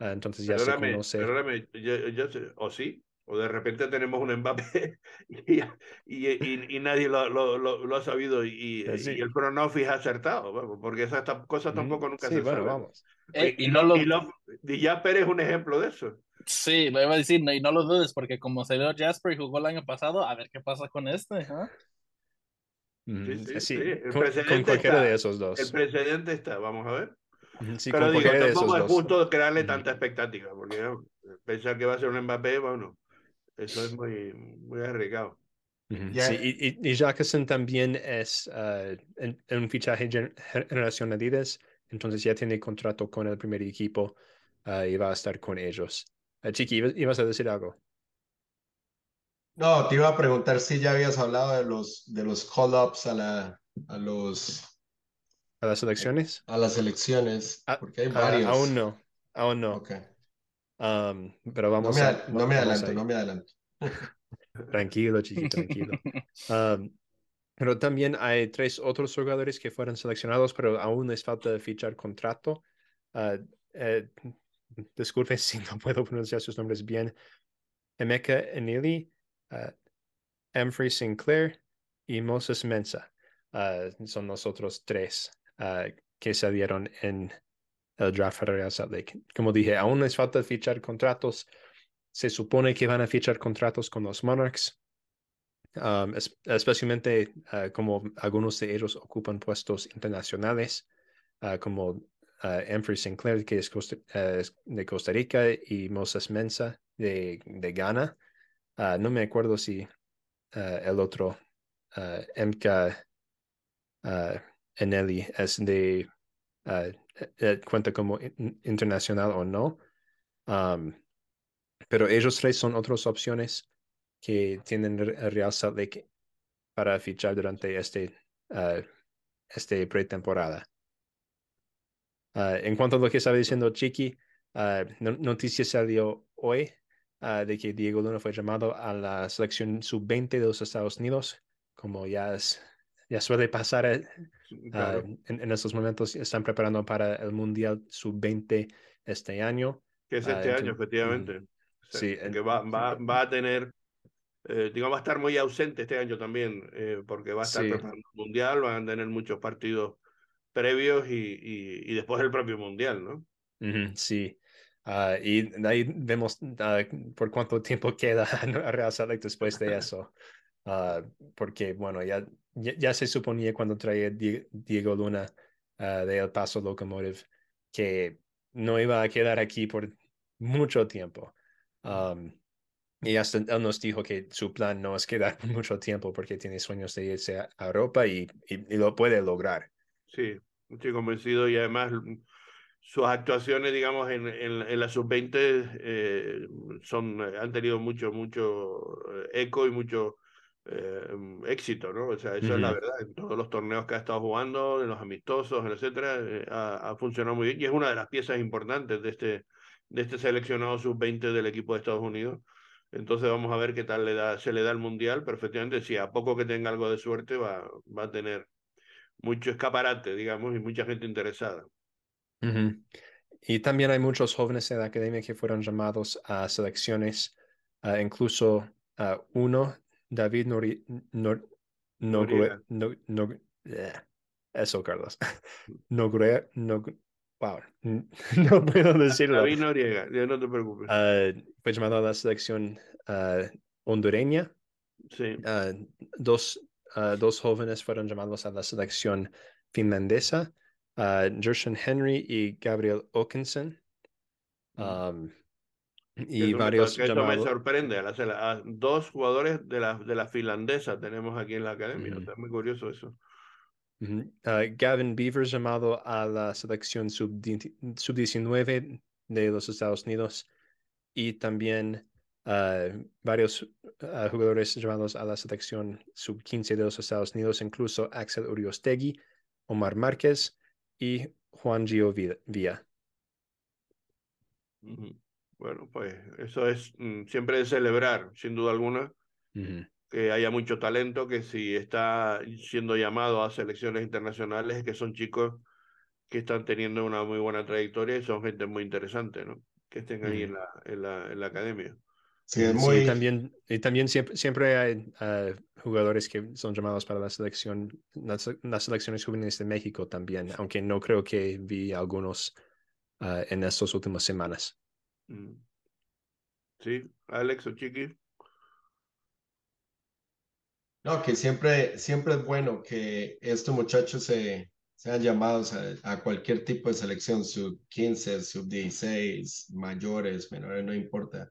Uh, entonces ya perdóname, se conoce. Perdóname, yo, yo, ¿o sí? O de repente tenemos un Mbappé y, y, y, nadie lo, lo, lo, ha sabido y, y el front office ha acertado, porque esas cosas tampoco nunca sí, se bueno, saben. vamos. y, no lo... y, ya Pérez es un ejemplo de eso. Sí, lo iba a decir, y no lo dudes, porque como se dio Jasper y jugó el año pasado, a ver qué pasa con este. ¿eh? Sí, sí, con, cualquiera de esos dos. El precedente está, vamos a ver. Sí, Pero digo, de tampoco esos es dos. justo crearle tanta expectativa, porque ¿no? pensar que va a ser un Mbappé, bueno, eso es muy, muy arriesgado. Yeah. Sí, y, y, Jackson también es uh, en, en, un fichaje generación Adidas, entonces ya tiene contrato con el primer equipo uh, y va a estar con ellos. Uh, Chiqui, ¿ibas a decir algo? No, te iba a preguntar si ya habías hablado de los, de los call-ups a, la, a los... ¿A las elecciones? A las elecciones, Ah, porque hay ah, varios. aún no, aún no. Ok. Um, pero No vamos me, a... a- no me vamos adelanto, no me adelanto. Tranquilo, Chiqui, tranquilo. Um, pero también hay tres otros jugadores que fueron seleccionados, pero aún les falta fichar contrato. Uh, eh, disculpe si no puedo pronunciar sus nombres bien. Emeka Enili, uh, Humphrey Sinclair y Moses Mensa. Uh, son los otros tres que salieron en el draft Lake. Como dije, aún les falta fichar contratos. Se supone que van a fichar contratos con los Monarchs. Um, es- especialmente uh, como algunos de ellos ocupan puestos internacionales, uh, como uh, Humphrey Sinclair, que es, Costa- uh, de Costa Rica, y Moses Mensa de, Ghana. No me acuerdo si el otro, MK Eneli, es de eh, eh, cuenta como in- internacional o no. Pero ellos tres son otras opciones que tienen Real Salt Lake para fichar durante este, uh, este pretemporada. Uh, en cuanto a lo que estaba diciendo Chiqui, uh, no- noticia salió hoy de que Diego Luna fue llamado a la selección sub-20 de los Estados Unidos, como ya, es, ya suele pasar eh, Claro. uh, en, en estos momentos, están preparando para el Mundial sub-20 este año. que es Ah, este año, entonces- efectivamente. O sea, Sí, que va, va, va a tener, eh, digamos, va a estar muy ausente este año también, eh, porque va a estar Sí. preparando el Mundial, van a tener muchos partidos previos y, y, y después el propio Mundial, ¿no? Sí. Ah, y ahí vemos ah, por cuánto tiempo queda a Real Salt Lake después de eso. Ah, porque, bueno, ya, ya, se suponía cuando traía Die- Diego Luna ah, de El Paso Locomotive que no iba a quedar aquí por mucho tiempo. Um, y hasta él nos dijo que su plan no es quedar mucho tiempo porque tiene sueños de irse a Europa y, y- lo puede lograr. Sí, estoy convencido y además sus actuaciones, digamos, en, en, en la sub-20 eh, son, han tenido mucho, mucho eh, eco y mucho eh, éxito, ¿no? O sea, eso es la verdad. En todos los torneos que ha estado jugando, en los amistosos, etcétera, eh, ha, ha funcionado muy bien y es una de las piezas importantes de este, de este seleccionado sub-20 del equipo de Estados Unidos. Entonces vamos a ver qué tal le da, se le da el Mundial, pero efectivamente, si a poco que tenga algo de suerte va, va a tener mucho escaparate, digamos, y mucha gente interesada. Ujú. Y también hay muchos jóvenes de la academia que fueron llamados a selecciones, ah, incluso ah, uno, David Nori, Nor- eso, Carlos. Nogre, Nog- wow, no puedo decirlo. David Noriega, no te preocupes. Ah, fue llamado a la selección ah, hondureña. sí, Ah, dos, dos jóvenes fueron llamados a la selección finlandesa, Gersson Henry y Gabriel Åkesson. Um, que y varios que eso me llamados. sorprende. Dos jugadores de la, de la finlandesa tenemos aquí en la academia. O Ujú. sea, es muy curioso eso. Gavin Beavers llamado a la selección sub-19 sub-19 de los Estados Unidos y también ah, varios ah, jugadores llamados a la selección sub-15 de los Estados Unidos, incluso Axel Uriostegui, Omar Márquez y Juan Gio Villa. Ujú. Bueno, pues eso es mm, siempre de celebrar, sin duda alguna, Ujú. que haya mucho talento, que si está siendo llamado a selecciones internacionales, es que son chicos que están teniendo una muy buena trayectoria y son gente muy interesante, ¿no? Que estén ahí en Ujú. la, en la, en la academia. Sí, es muy... Sí, también, y también siempre, siempre hay uh, jugadores que son llamados para la selección, las, las, selecciones juveniles de México también, aunque no creo que vi algunos uh, en estas últimas semanas. Mm. Sí, Alex o Chiqui. No, que siempre, siempre es bueno que estos muchachos se, sean llamados a, a, cualquier tipo de selección, sub 15, sub 16, mayores, menores, no importa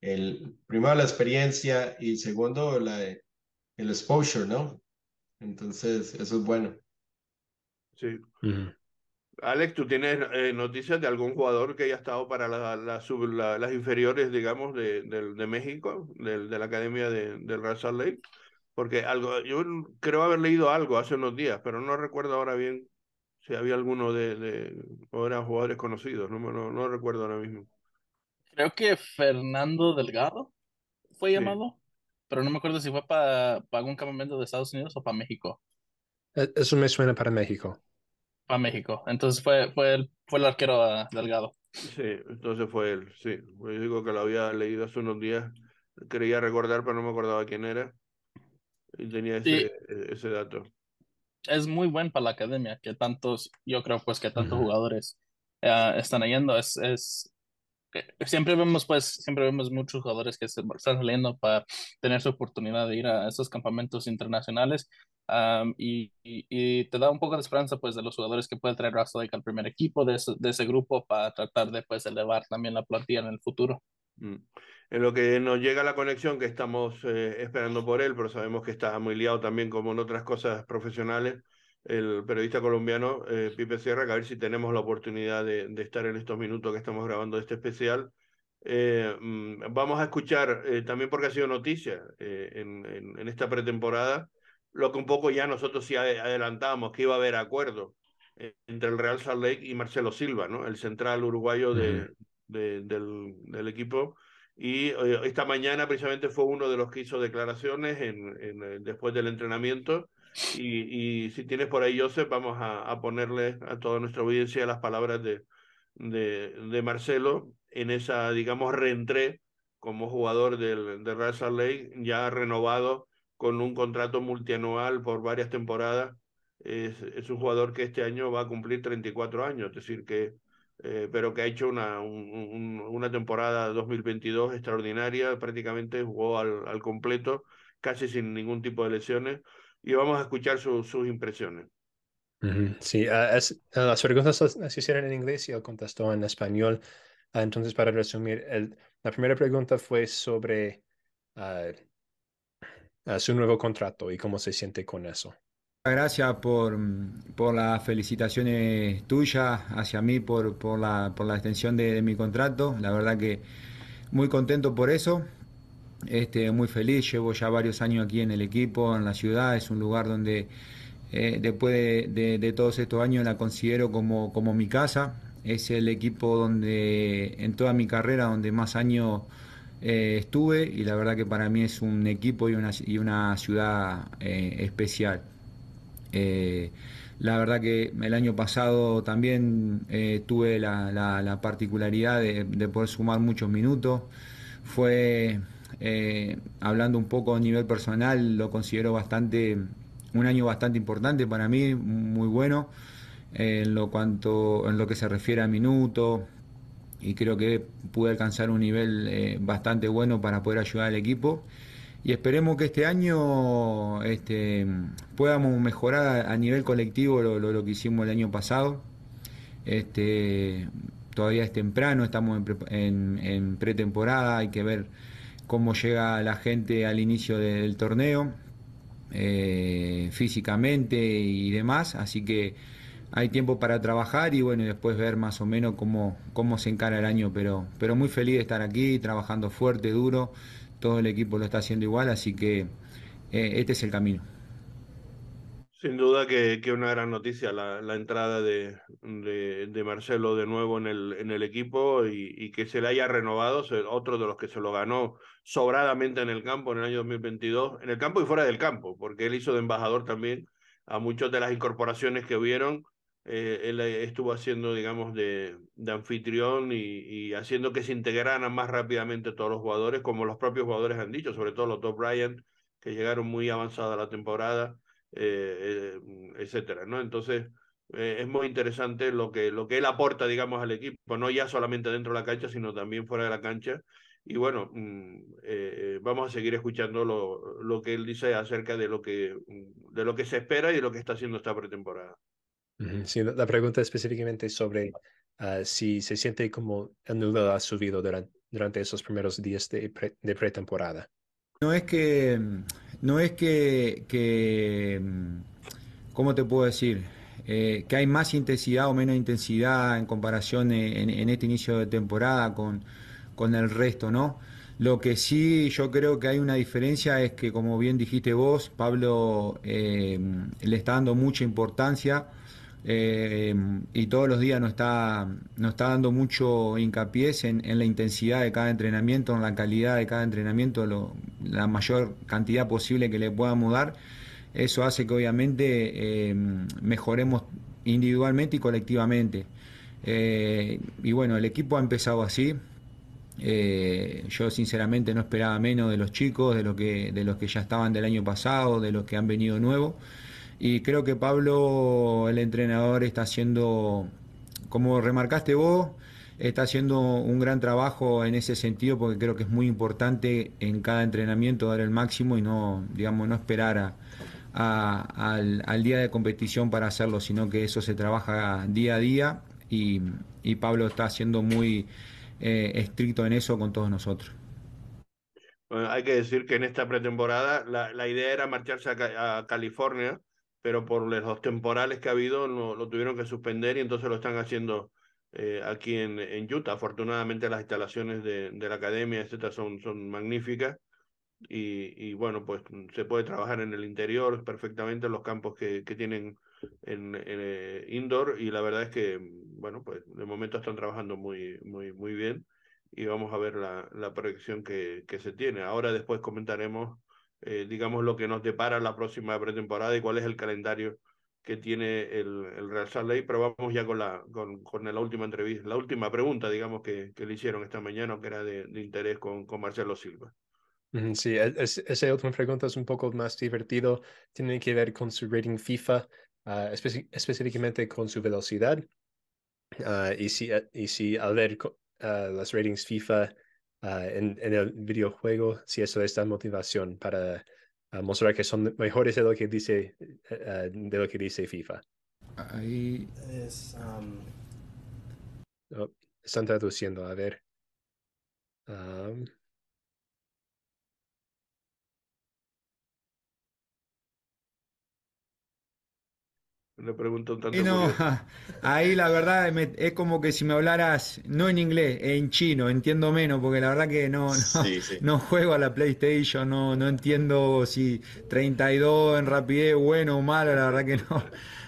el, primero la experiencia y segundo la, el exposure, ¿no? Entonces, eso es bueno. Sí. Uh -huh. Alex, ¿tú tienes eh, noticias de algún jugador que haya estado para la, la, sub, la, las inferiores, digamos, de, de, de México, de, de, la Academia de, del Real Salt Lake? Porque algo, yo creo haber leído algo hace unos días, pero no recuerdo ahora bien si había alguno de, de o eran jugadores conocidos, no, no, no recuerdo ahora mismo. Creo que Fernando Delgado fue llamado, sí. pero no me acuerdo si fue para pa algún campamento de Estados Unidos o para México. Eso me suena para México. Para México. Entonces fue, fue, el, fue el arquero uh, Delgado. Sí, entonces fue él, sí. Yo digo que lo había leído hace unos días. Quería recordar, pero no me acordaba quién era. Y tenía ese, ese dato. Es muy buen para la academia, que tantos, yo creo pues que tantos uh -huh. jugadores uh, están yendo. Es, es siempre vemos pues siempre vemos muchos jugadores que se están saliendo para tener su oportunidad de ir a esos campamentos internacionales um, y, y, y, te da un poco de esperanza pues de los jugadores que puede traer Russell al primer equipo de ese, de ese grupo para tratar de pues elevar también la plantilla en el futuro mm. en lo que nos llega la conexión que estamos eh, esperando por él pero sabemos que está muy liado también como en otras cosas profesionales el periodista colombiano eh, Pipe Sierra, que a ver si tenemos la oportunidad de, de, estar en estos minutos que estamos grabando este especial. Eh, mm, vamos a escuchar, eh, también porque ha sido noticia eh, en, en, en, esta pretemporada, lo que un poco ya nosotros sí adelantábamos, que iba a haber acuerdo entre el Real Salt Lake y Marcelo Silva, ¿no? el central uruguayo de, uh -huh. de, del, del, equipo. Y esta mañana precisamente fue uno de los que hizo declaraciones en, después del entrenamiento y, y, si tienes por ahí, Joseph, vamos a, a, ponerle a toda nuestra audiencia las palabras de, de, de Marcelo en esa, digamos, reentré como jugador del, del Real Salt Lake, ya renovado con un contrato multianual por varias temporadas. Es, es, un jugador que este año va a cumplir 34 años, es decir, que, eh, pero que ha hecho una, un, un, una temporada 2022 extraordinaria, prácticamente jugó al, al completo, casi sin ningún tipo de lesiones y vamos a escuchar su, sus impresiones. Uh. Sí, uh, es, uh, las preguntas se hicieron en inglés y él contestó en español. entonces, para resumir, el, la primera pregunta fue sobre su nuevo contrato y cómo se siente con eso. Gracias por, por las felicitaciones tuyas hacia mí por, por, la, por la extensión de, de mi contrato. La verdad que muy contento por eso. Este, muy feliz, llevo ya varios años aquí en el equipo, en la ciudad, es un lugar donde eh, después de, de, de, todos estos años la considero como, como mi casa, es el equipo donde en toda mi carrera donde más años eh, estuve y la verdad que para mí es un equipo y una, y una ciudad eh, especial. Eh, la verdad que el año pasado también tuve la, la, la particularidad de, de poder sumar muchos minutos, fue hablando un poco a nivel personal, lo considero bastante un año bastante importante para mí, muy bueno en lo cuanto en lo que se refiere a minutos y creo que pude alcanzar un nivel eh, bastante bueno para poder ayudar al equipo y esperemos que este año este, podamos mejorar a nivel colectivo lo, lo, que hicimos el año pasado. Este, todavía es temprano, estamos en, en pretemporada, hay que ver cómo llega la gente al inicio del torneo, eh, físicamente y demás, así que hay tiempo para trabajar y bueno, después ver más o menos cómo, cómo se encara el año, pero, pero muy feliz de estar aquí, trabajando fuerte, duro, todo el equipo lo está haciendo igual, así que eh, este es el camino. Sin duda que, que una gran noticia la, la entrada de, de, Marcelo de nuevo en el, en el equipo y, y, que se le haya renovado, otro de los que se lo ganó sobradamente en el campo en el año 2022, en el campo y fuera del campo, porque él hizo de embajador también a muchas de las incorporaciones que hubieron él estuvo haciendo, digamos, de, de anfitrión y, y, haciendo que se integraran más rápidamente todos los jugadores, como los propios jugadores han dicho, sobre todo los dos Bryant, que llegaron muy avanzada la temporada, etcétera, ¿no? Entonces, eh, es muy interesante lo que, lo que él aporta, digamos, al equipo, no ya solamente dentro de la cancha, sino también fuera de la cancha. Y bueno, mm, eh, vamos a seguir escuchando lo, lo, que él dice acerca de lo, que, de lo que se espera y de lo que está haciendo esta pretemporada. Sí, la pregunta específicamente sobre uh, si se siente como el nudo ha subido durante, durante esos primeros días de, pre, de pretemporada. No es que, no es que, que, ¿cómo te puedo decir? Eh, que hay más intensidad o menos intensidad en comparación en, este inicio de temporada con, con, el resto, ¿no? Lo que sí yo creo que hay una diferencia es que, como bien dijiste vos, Pablo eh, le está dando mucha importancia eh, y todos los días nos está, nos está dando mucho hincapié en, en, la intensidad de cada entrenamiento, en la calidad de cada entrenamiento, la mayor cantidad posible que le podamos dar eso hace que obviamente eh, mejoremos individualmente y colectivamente. Eh, y bueno, el equipo ha empezado así. Yo sinceramente no esperaba menos de los chicos, de, lo que, de los que ya estaban del año pasado, de los que han venido nuevos. Y creo que Pablo, el entrenador, está haciendo, como remarcaste vos, está haciendo un gran trabajo en ese sentido porque creo que es muy importante en cada entrenamiento dar el máximo y no, digamos, no esperar a, al, día de competición para hacerlo, sino que eso se trabaja día a día y, Pablo está siendo muy eh, estricto en eso con todos nosotros. hay que decir que en esta pretemporada la, la idea era marcharse a, California, pero por los temporales que ha habido lo tuvieron que suspender y entonces lo están haciendo eh, aquí en, en, Utah. Afortunadamente las instalaciones de, de la academia, etcétera, son, son magníficas y, y, bueno, pues se puede trabajar en el interior perfectamente en los campos que, que tienen en, en eh, indoor y la verdad es que, bueno, pues de momento están trabajando muy, muy, muy bien y vamos a ver la, la proyección que, que se tiene. Ahora después comentaremos, eh, digamos, lo que nos depara la próxima pretemporada y cuál es el calendario que tiene el, el Real Salt Lake, pero vamos ya con la, con, con la última entrevista, la última pregunta, digamos, que, que le hicieron esta mañana, que era de, de interés con, con Marcelo Silva. Sí, e, es, esa última pregunta es un poco más divertido. Tiene que ver con su rating FIFA, uh, específicamente con su velocidad. Uh, y, si, eh, y si al ver uh, las ratings FIFA en, en, el videojuego, si eso es la motivación para mostrar que son mejores de lo que dice, de lo que dice FIFA. Ahí es... Um... Oh, están traduciendo, a ver. Um... Le pregunto un tanto. no, ahí la verdad es como que si me hablaras, no en inglés, en chino, entiendo menos, porque la verdad que no, no, no juego a la PlayStation, no, no entiendo si 32 en rapidez, bueno o malo, la verdad que no.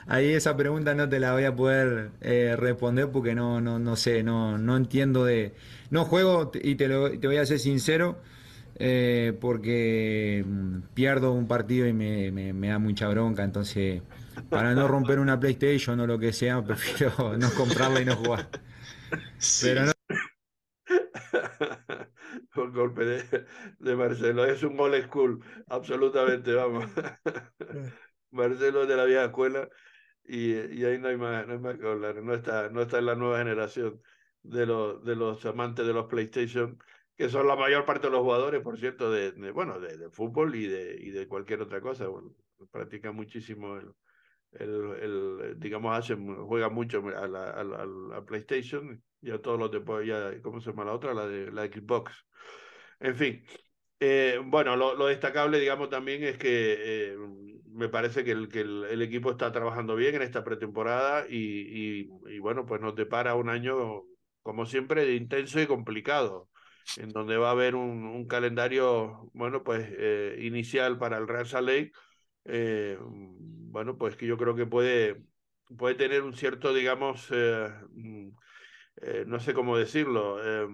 Ahí esa pregunta no te la voy a poder eh, responder porque no, no, no sé, no, no entiendo de. No juego y te, lo, te voy a ser sincero. Eh, porque mm, pierdo un partido y me, me, me da mucha bronca, entonces para no romper una PlayStation o lo que sea, prefiero no comprarla y no jugar. Pero no... Por golpe de, Marcelo, es un old school, absolutamente, vamos. Marcelo de la vieja escuela y, y ahí no hay, más, no hay más que hablar, no está, no está en la nueva generación de los, de los amantes de los PlayStation, que son la mayor parte de los jugadores, por cierto, de, bueno, de, de, fútbol y de, y de cualquier otra cosa. Bueno, practican muchísimo el, el, el, digamos, hace, juega mucho a la, a la, PlayStation y a todos los de, ya, ¿cómo se llama la otra? La de la Xbox. En fin, eh, bueno, lo, lo, destacable, digamos, también es que eh, me parece que, el, que el, el, equipo está trabajando bien en esta pretemporada y, y, y, bueno, pues nos depara un año, como siempre, intenso y complicado, en donde va a haber un, un calendario, bueno, pues eh, inicial para el Real Salt Lake eh, bueno, pues que yo creo que puede, puede tener un cierto, digamos, eh, mm, eh, no sé cómo decirlo, eh,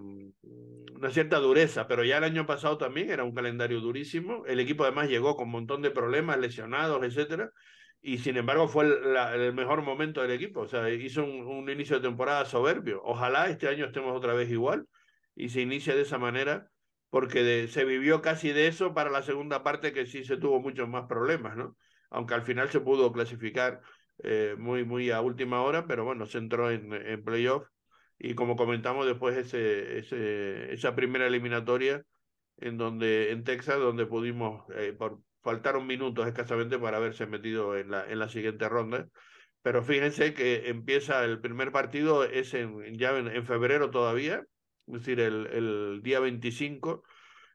una cierta dureza, pero ya el año pasado también era un calendario durísimo. El equipo además llegó con un montón de problemas, lesionados, etcétera. y sin embargo fue el, mejor momento del equipo. O sea, hizo un, inicio de temporada soberbio. Ojalá este año estemos otra vez igual y se inicie de esa manera, porque se vivió casi de eso para la segunda parte que sí se tuvo muchos más problemas, ¿no? Aunque al final se pudo clasificar eh, muy, muy a última hora, pero bueno, se entró en, en playoff y como comentamos después ese, ese, esa primera eliminatoria en donde en Texas donde pudimos eh, por faltaron minutos escasamente para haberse metido en la, en la siguiente ronda. Pero fíjense que empieza el primer partido, es en, ya en, febrero todavía, es decir, el, el, día 25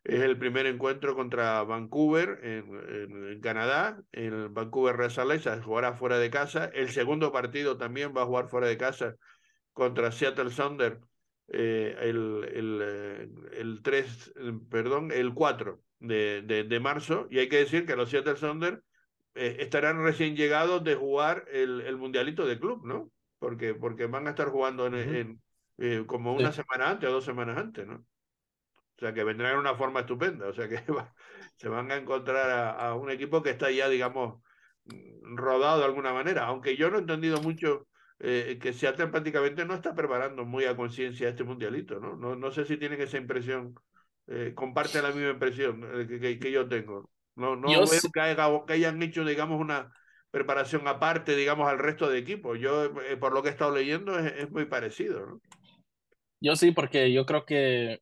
es el primer encuentro contra Vancouver en, en, Canadá, en Vancouver Resalesa, jugará fuera de casa. El segundo partido también va a jugar fuera de casa contra Seattle Thunder eh, el, el, eh, el 3, perdón, el 4 de, de, de, marzo. Y hay que decir que los Seattle Thunder eh, estarán recién llegados de jugar el, el, Mundialito de Club, ¿no? Porque, porque van a estar jugando en, en eh, como una sí. semana antes o dos semanas antes, ¿no? O sea, que vendrán en una forma estupenda. O sea, que va, se van a encontrar a, a, un equipo que está ya, digamos, rodado de alguna manera. Aunque yo no he entendido mucho eh, que Seattle prácticamente no está preparando muy a conciencia este mundialito, ¿no? ¿no? No sé si tienen esa impresión, eh, comparte la misma impresión eh, que, que, que, yo tengo. No, no yo veo que, haya, que, hayan hecho, digamos, una preparación aparte, digamos, al resto de equipos. Yo, eh, por lo que he estado leyendo, es, es, muy parecido, ¿no? Yo sí, porque yo creo que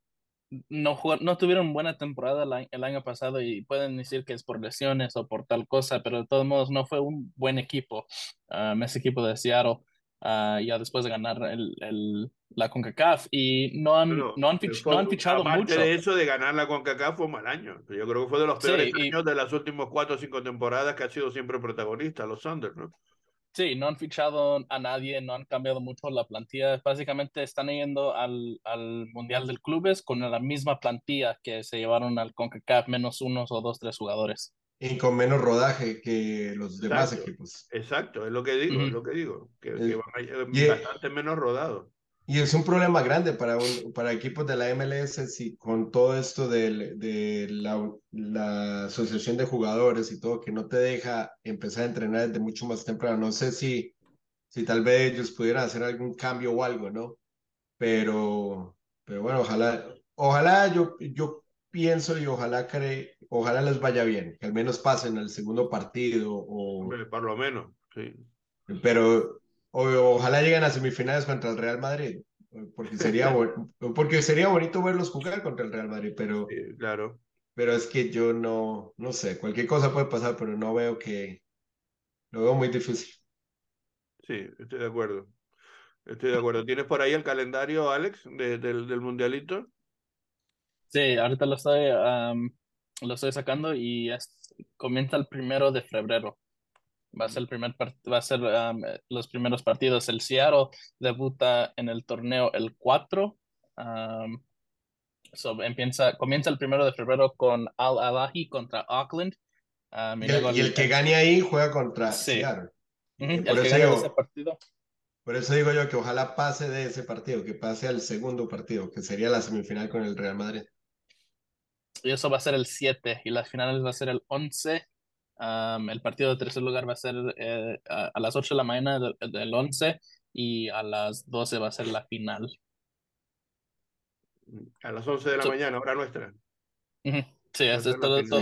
no, jugaron, no tuvieron buena temporada el, el, año pasado y pueden decir que es por lesiones o por tal cosa, pero de todos modos no fue un buen equipo, um, ese equipo de Seattle uh, ya después de ganar el, el, la CONCACAF y no han, bueno, no han, fich, fue, no han fichado aparte mucho. de eso de ganar la CONCACAF fue un mal año. Yo creo que fue de los peores sí, años y... de las últimas cuatro o cinco temporadas que ha sido siempre protagonista, los Thunder, ¿no? Sí, no han fichado a nadie, no han cambiado mucho la plantilla. Básicamente están yendo al, al Mundial del Clubes con la misma plantilla que se llevaron al CONCACAF, menos unos o dos, tres jugadores. Y con menos rodaje que los demás equipos. Exacto, es lo que digo, uh -huh. es lo que digo, que, que van a, bastante menos rodados. Y es un problema grande para, un, para equipos de la MLS si con todo esto de, de la, la, asociación de jugadores y todo, que no te deja empezar a entrenar desde mucho más temprano. No sé si, si tal vez ellos pudieran hacer algún cambio o algo, ¿no? Pero, pero bueno, ojalá, ojalá yo, yo pienso y ojalá cree, ojalá les vaya bien, que al menos pasen al segundo partido o... Por lo menos, sí. Pero o, ojalá lleguen a semifinales contra el Real Madrid, porque sería, porque sería bonito verlos jugar contra el Real Madrid, pero... Sí, claro. Pero es que yo no, no sé, cualquier cosa puede pasar, pero no veo que... Lo veo muy difícil. Sí, estoy de acuerdo. Estoy de acuerdo. ¿Tienes por ahí el calendario, Alex, de, del, del Mundialito? Sí, ahorita lo estoy, um, lo estoy sacando y es, comienza el primero de febrero. Va a ser el primer va a ser um, los primeros partidos. El Seattle debuta en el torneo el 4. Um, so, empieza, comienza el primero de febrero con Al Alahi contra Auckland. Um, y, el, y, el, que gane ahí juega contra sí. Seattle. Uh -huh. Que gane digo, ese partido. Por eso digo yo que ojalá pase de ese partido, que pase al segundo partido, que sería la semifinal con el Real Madrid. Y eso va a ser el 7 y las finales va a ser el 11. Um, el partido de tercer lugar va a ser eh, a, a, las 8 de la mañana del, del 11 y a las 12 va a ser la final. A las 11 de la so, mañana, hora nuestra. Uh -huh. Sí, es todo, todo,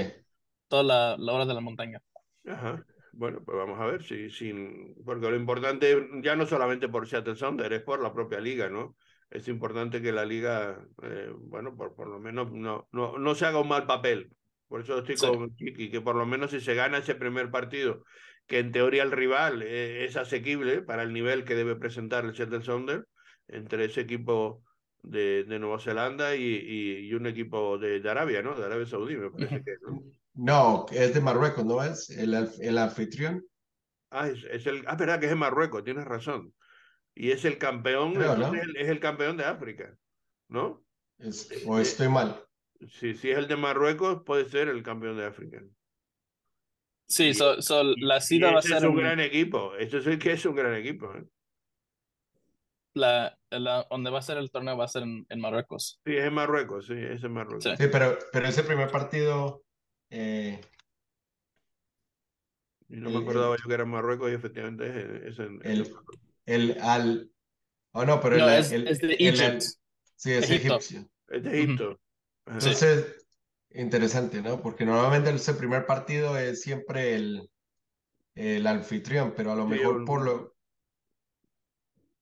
toda la, la, hora de la montaña. Ajá. Bueno, pues vamos a ver si, si, porque lo importante ya no solamente por Seattle Sounder, es por la propia liga, ¿no? es importante que la liga, eh, bueno, por, por lo menos no, no, no se haga un mal papel. Por eso estoy sí. con Chiqui, que por lo menos si se gana ese primer partido, que en teoría el rival eh, es asequible para el nivel que debe presentar el Seattle Sounder, entre ese equipo de, de Nueva Zelanda y, y, y, un equipo de, de, Arabia, ¿no? De Arabia Saudí, me parece que ¿no? No, es de Marruecos, ¿no es? El, el anfitrión. Ah, es, es el. Ah, verdad que es de Marruecos, tienes razón y es el campeón, Creo, ¿no? es, el, es, el, campeón de África, ¿no? Es, o estoy mal. Si, si es el de Marruecos, puede ser el campeón de África. Sí, so, so, la SIDA va a ser es un, gran equipo. Esto es que es un gran equipo. ¿eh? La, la, donde va a ser el torneo va a ser en, en, Marruecos. Sí, es en Marruecos, sí, es en Marruecos. Sí, sí pero, pero ese primer partido. Eh... Y no me acordaba yo que era Marruecos y efectivamente es, en, el, el, al... Oh, no, pero no, el, es, el, es de el- Egypt. sí, es Egipto. egipcio. es de Egipto. Sí. Entonces, interesante, ¿no? Porque normalmente ese primer partido es siempre el, el anfitrión, pero a lo Sí, mejor un- por lo...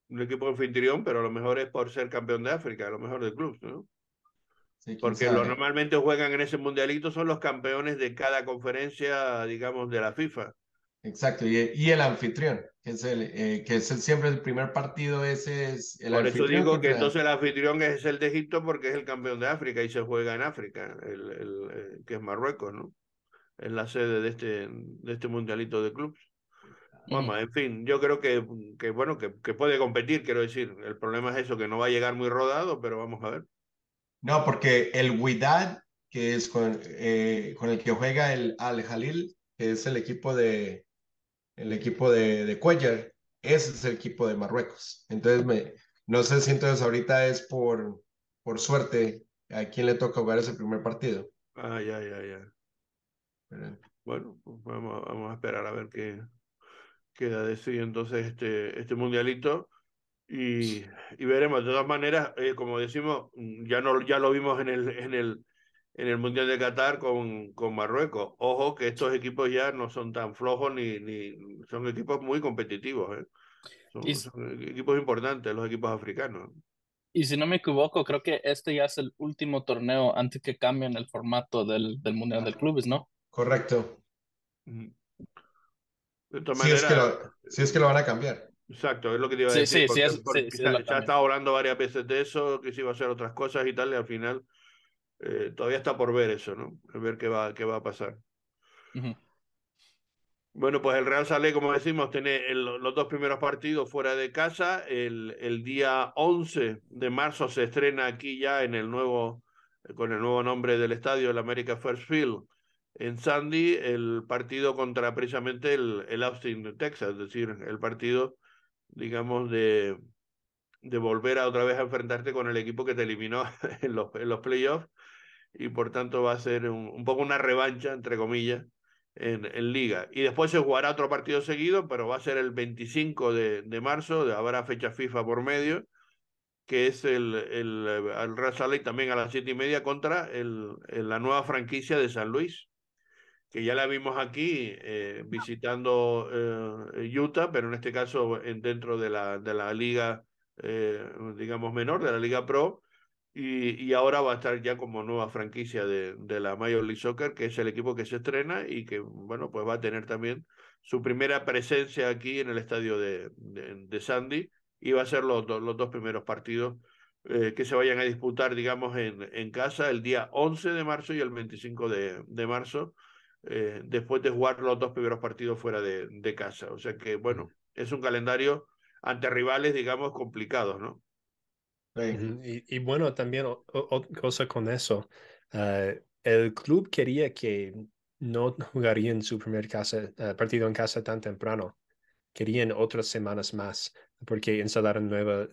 Un equipo anfitrión, pero a lo mejor es por ser campeón de África, a lo mejor del club, ¿no? sí, Porque lo normalmente juegan en ese mundialito son los campeones de cada conferencia, digamos, de la FIFA. Exacto, y, y el anfitrión, que es el, eh, que es el- siempre el primer partido, ese es el Por eso anfitrión digo que entonces el anfitrión es el de Egipto porque es el campeón de África y se juega en África, el, el, eh, que es Marruecos, ¿no? Es la sede de este, de este mundialito de clubes. Vamos, en fin, yo creo que, que bueno, que, que puede competir, quiero decir. El problema es eso, que no va a llegar muy rodado, pero vamos a ver. No, porque el Wydad, que es con, eh, con el que juega el Al Jalil, que es el equipo de el equipo de, de Cuellar, ese es el equipo de Marruecos. Entonces, me, no sé si entonces ahorita es por, por suerte a quién le toca jugar ese primer partido. Ah, ya, ya, ya. Pero- Bueno, pues vamos, vamos a esperar a ver qué queda de sí entonces este, este mundialito y, y veremos. De todas maneras, eh, como decimos, ya no ya lo vimos en el en el en el mundial de Qatar con, con Marruecos. Ojo que estos equipos ya no son tan flojos ni ni son equipos muy competitivos. ¿eh? Son, Y son equipos importantes los equipos africanos. Y si no me equivoco, creo que este ya es el último torneo antes que cambien el formato del, del Mundial del Clubes, ¿no? correcto. De todas Si es, que maneras, lo, si es que lo van a cambiar. Exacto, es lo que te iba a Sí, decir. sí, sí, porque- es- porque sí, sí, se, lo se ha cambian. estado hablando varias veces de eso, que se iba a hacer otras cosas y tal, y al final eh, todavía está por ver eso, ¿no? A ver qué va, qué va a pasar. Bueno, pues el Real Salé, como decimos, tiene el- los dos primeros partidos fuera de casa. El, el día 11 de marzo se estrena aquí ya en el nuevo, con el nuevo nombre del estadio, el America First Field, en Sandy, el partido contra precisamente el, el Austin, Texas, es decir, el partido, digamos, de, de volver a otra vez a enfrentarte con el equipo que te eliminó en los, en los playoffs y por tanto va a ser un, un poco una revancha, entre comillas, en, en liga. Y después se jugará otro partido seguido, pero va a ser el 25 de, de marzo, habrá fecha FIFA por medio, que es el, el, eh, el Real Salt Lake también a las siete y media contra el, el- la nueva franquicia de San Luis, que ya la vimos aquí eh, visitando eh, Utah, pero en este caso en, dentro de la, de la liga, eh, digamos, menor, de la liga pro, y, y ahora va a estar ya como nueva franquicia de, de la Major League Soccer, que es el equipo que se estrena y que, bueno, pues va a tener también su primera presencia aquí en el estadio de, de, de Sandy y va a ser los, do- los dos primeros partidos eh, que se vayan a disputar, digamos, en, en casa el día 11 de marzo y el 25 de, de marzo, eh, después de jugar los dos primeros partidos fuera de, de casa. O sea que, bueno, es un calendario ante rivales, digamos, complicados, ¿no? Sí. Y, y bueno, también o- o- otra cosa con eso, eh, el club quería que no jugarían su primer casa, eh, partido en casa tan temprano. Querían otras semanas más porque instalaron nueva,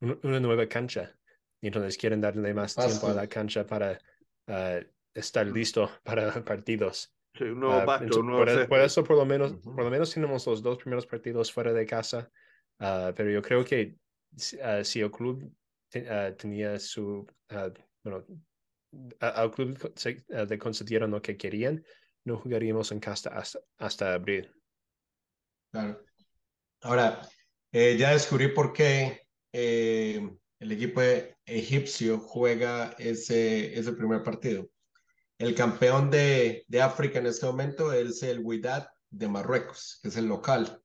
un- una nueva cancha. Y entonces quieren darle más tiempo a la cancha para estar listo para partidos. Sí, un nuevo Ah, pasto, ento- un nuevo por, e- por eso por lo menos, Ujú. por lo menos tenemos los dos primeros partidos fuera de casa, ah, pero yo creo que si ah, si el club te- ah, tenía su, ah, bueno, al club se- ah, le concedieron lo que querían, no jugaríamos en casa hasta, hasta abril. Claro. Ahora, eh, ya descubrí por qué eh, el equipo egipcio juega ese, ese primer partido. El campeón de, de África en este momento es el Wydad de Marruecos, que es el local.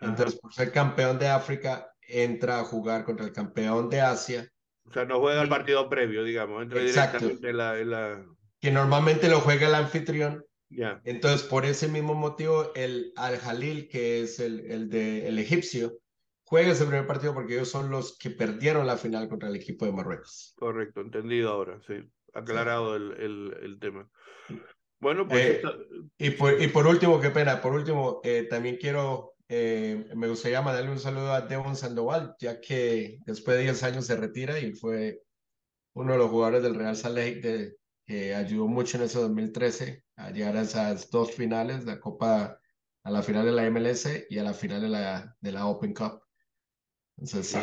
Entonces, por ser campeón de África, entra a jugar contra el campeón de Asia, O sea, no juega el partido previo, digamos, entra Exacto. directamente en la, en la- que normalmente lo juega el anfitrión. Ya, Entonces, por ese mismo motivo, el Al-Jalil, que es el, el, de, el egipcio, juega ese primer partido porque ellos son los que perdieron la final contra el equipo de Marruecos. correcto, entendido ahora, sí. Aclarado el, el, el tema. Bueno, pues Eh, esta- Y por, y por último, qué pena, por último, eh, también quiero, eh, me gustaría mandarle un saludo a Devon Sandoval, ya que después de 10 años se retira y fue uno de los jugadores del Real Salt Lake que ayudó mucho en ese 2013 a llegar a esas dos finales, la Copa a la final de la MLS y a la final de la, de la Open Cup. Entonces, sí.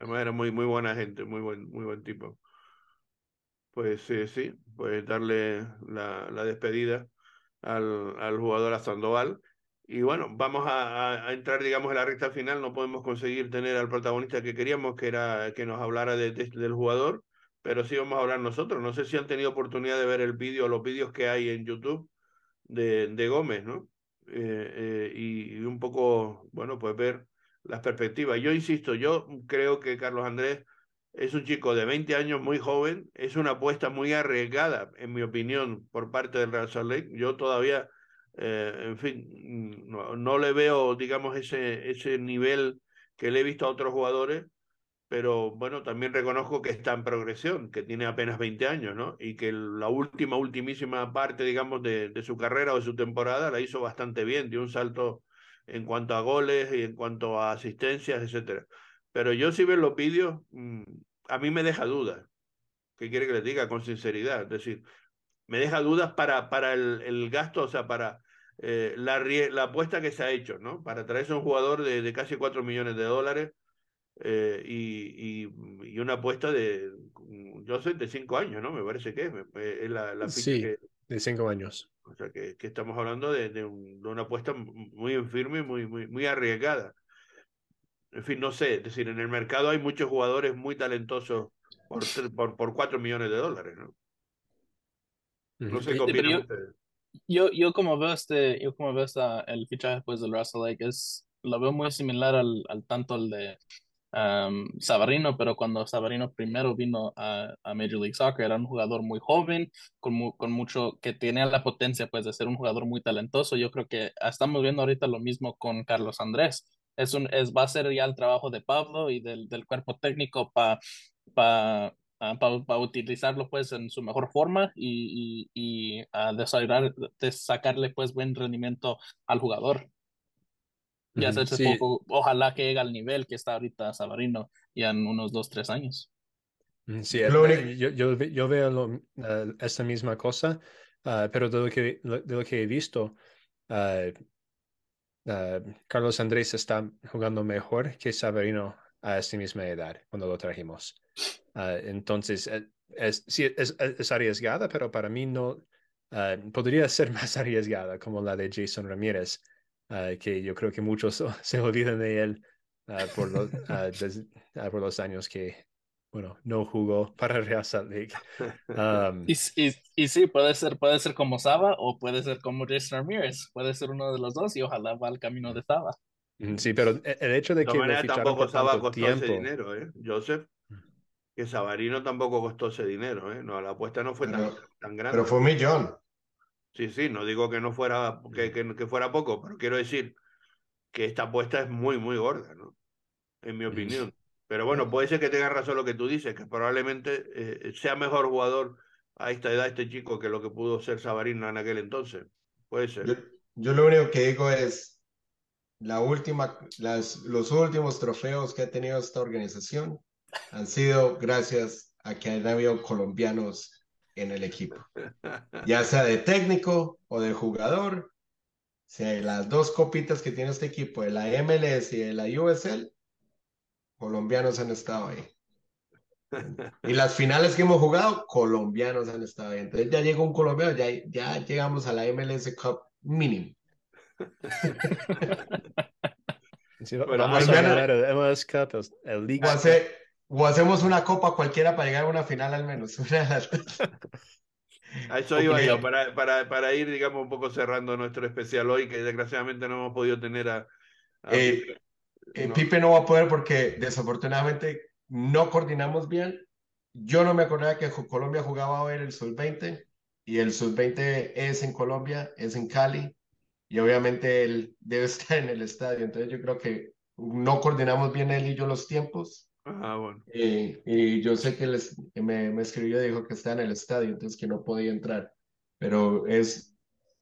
Era muy, muy buena gente, muy buen, muy buen tipo. Pues sí, sí, pues darle la, la despedida al, al jugador a Sandoval. Y bueno, vamos a, a, entrar, digamos, en la recta final. No podemos conseguir tener al protagonista que queríamos, que era que nos hablara de, del jugador, pero sí vamos a hablar nosotros. No sé si han tenido oportunidad de ver el vídeo, los vídeos que hay en YouTube de, de Gómez, ¿no? Eh, eh, y, un poco, bueno, pues ver las perspectivas. Yo insisto, yo creo que Carlos Andrés es un chico de 20 años muy joven, es una apuesta muy arriesgada, en mi opinión, por parte del Real Salt. Yo todavía, eh, en fin, no, no, le veo, digamos, ese, ese nivel que le he visto a otros jugadores, pero bueno, también reconozco que está en progresión, que tiene apenas 20 años, ¿no? Y que la última, ultimísima parte, digamos, de, de su carrera o de su temporada la hizo bastante bien, dio un salto en cuanto a goles y en cuanto a asistencias, etcétera. Pero yo si ven los vídeos, a mí me deja dudas. ¿Qué quiere que les diga? Con sinceridad. Es decir, me deja dudas para, para el, el gasto, o sea, para eh, la, la apuesta que se ha hecho, ¿no? Para traerse un jugador de, de casi 4 millones de dólares eh, y, y, y, una apuesta de, yo sé, de 5 años, ¿no? Me parece que es, es la, la sí, que, de 5 años. O sea, que, que estamos hablando de, de, un, de, una apuesta muy en firme, muy, muy, muy arriesgada. En fin, no sé, es decir, en el mercado hay muchos jugadores muy talentosos por, por, por 4 millones de dólares, ¿no? No sé qué opinan ustedes. Yo, yo como veo este, yo como veo esta, el fichaje pues del Russell Lake es, lo veo muy similar al, al tanto el de um, Savarino, pero cuando Savarino primero vino a, a, Major League Soccer era un jugador muy joven, con, mu con mucho, que tenía la potencia pues de ser un jugador muy talentoso. Yo creo que estamos viendo ahorita lo mismo con Carlos Andrés. Es un, es, va a ser ya el trabajo de Pablo y del, del cuerpo técnico para pa, uh, pa, pa, utilizarlo pues en su mejor forma y, y, y uh, desarrollar, de sacarle pues buen rendimiento al jugador. Ya se sí. poco, ojalá que llegue al nivel que está ahorita Savarino ya en unos dos, tres años. Sí, yo, yo, yo veo lo, uh, esta misma cosa, uh, pero de lo, que, de lo que he visto, uh, Carlos Andrés está jugando mejor que Savarino a esta misma edad cuando lo trajimos. Entonces, es, sí, es, es, arriesgada, pero para mí no podría ser más arriesgada como la de Jason Ramírez. Uh, que yo creo que muchos se olvidan de él uh, por, los, uh, des, por, los, años que, bueno, no jugó para Real Salt Lake. Um, y, y, y, sí, puede ser, puede ser como Saba o puede ser como Jason Ramirez, puede ser uno de los dos y ojalá va al camino de Saba. Sí, pero el hecho de, de que manera, tampoco Saba costó tiempo... ese dinero, ¿eh? Joseph. Que Sabarino tampoco costó ese dinero, ¿eh? No, la apuesta no fue pero, tan, tan grande. Pero fue un millón. Sí, sí, no digo que no fuera, que, que, que, fuera poco, pero quiero decir que esta apuesta es muy, muy gorda, ¿no? En mi opinión. Pero bueno, puede ser que tengas razón lo que tú dices, que probablemente eh, sea mejor jugador a esta edad este chico que lo que pudo ser Sabarino en aquel entonces. Puede ser. Yo, yo lo único que digo es la última, las, los últimos trofeos que ha tenido esta organización han sido gracias a que han habido colombianos en el equipo, ya sea de técnico o de jugador. O sea, las dos copitas que tiene este equipo, de la MLS y de la USL, colombianos han estado ahí. Y las finales que hemos jugado, colombianos han estado ahí. Entonces ya llegó un colombiano, ya, ya llegamos a la MLS Cup mínimo. Sí, vamos a ganar el MLS Cup, el League o, hace, o hacemos una copa cualquiera para llegar a una final al menos. A eso iba yo, para, para, para, ir, digamos, un poco cerrando nuestro especial hoy, que desgraciadamente no hemos podido tener a... a eh, Pipe. Eh, no. Pipe no va a poder porque desafortunadamente no coordinamos bien. Yo no me acordaba que Colombia jugaba hoy en el Sub-20 y el Sub-20 es en Colombia, es en Cali y obviamente él debe estar en el estadio. Entonces yo creo que no coordinamos bien él y yo los tiempos Ah, bueno. Y, y yo sé que, les, me, me, escribió, dijo que está en el estadio, entonces que no podía entrar. Pero es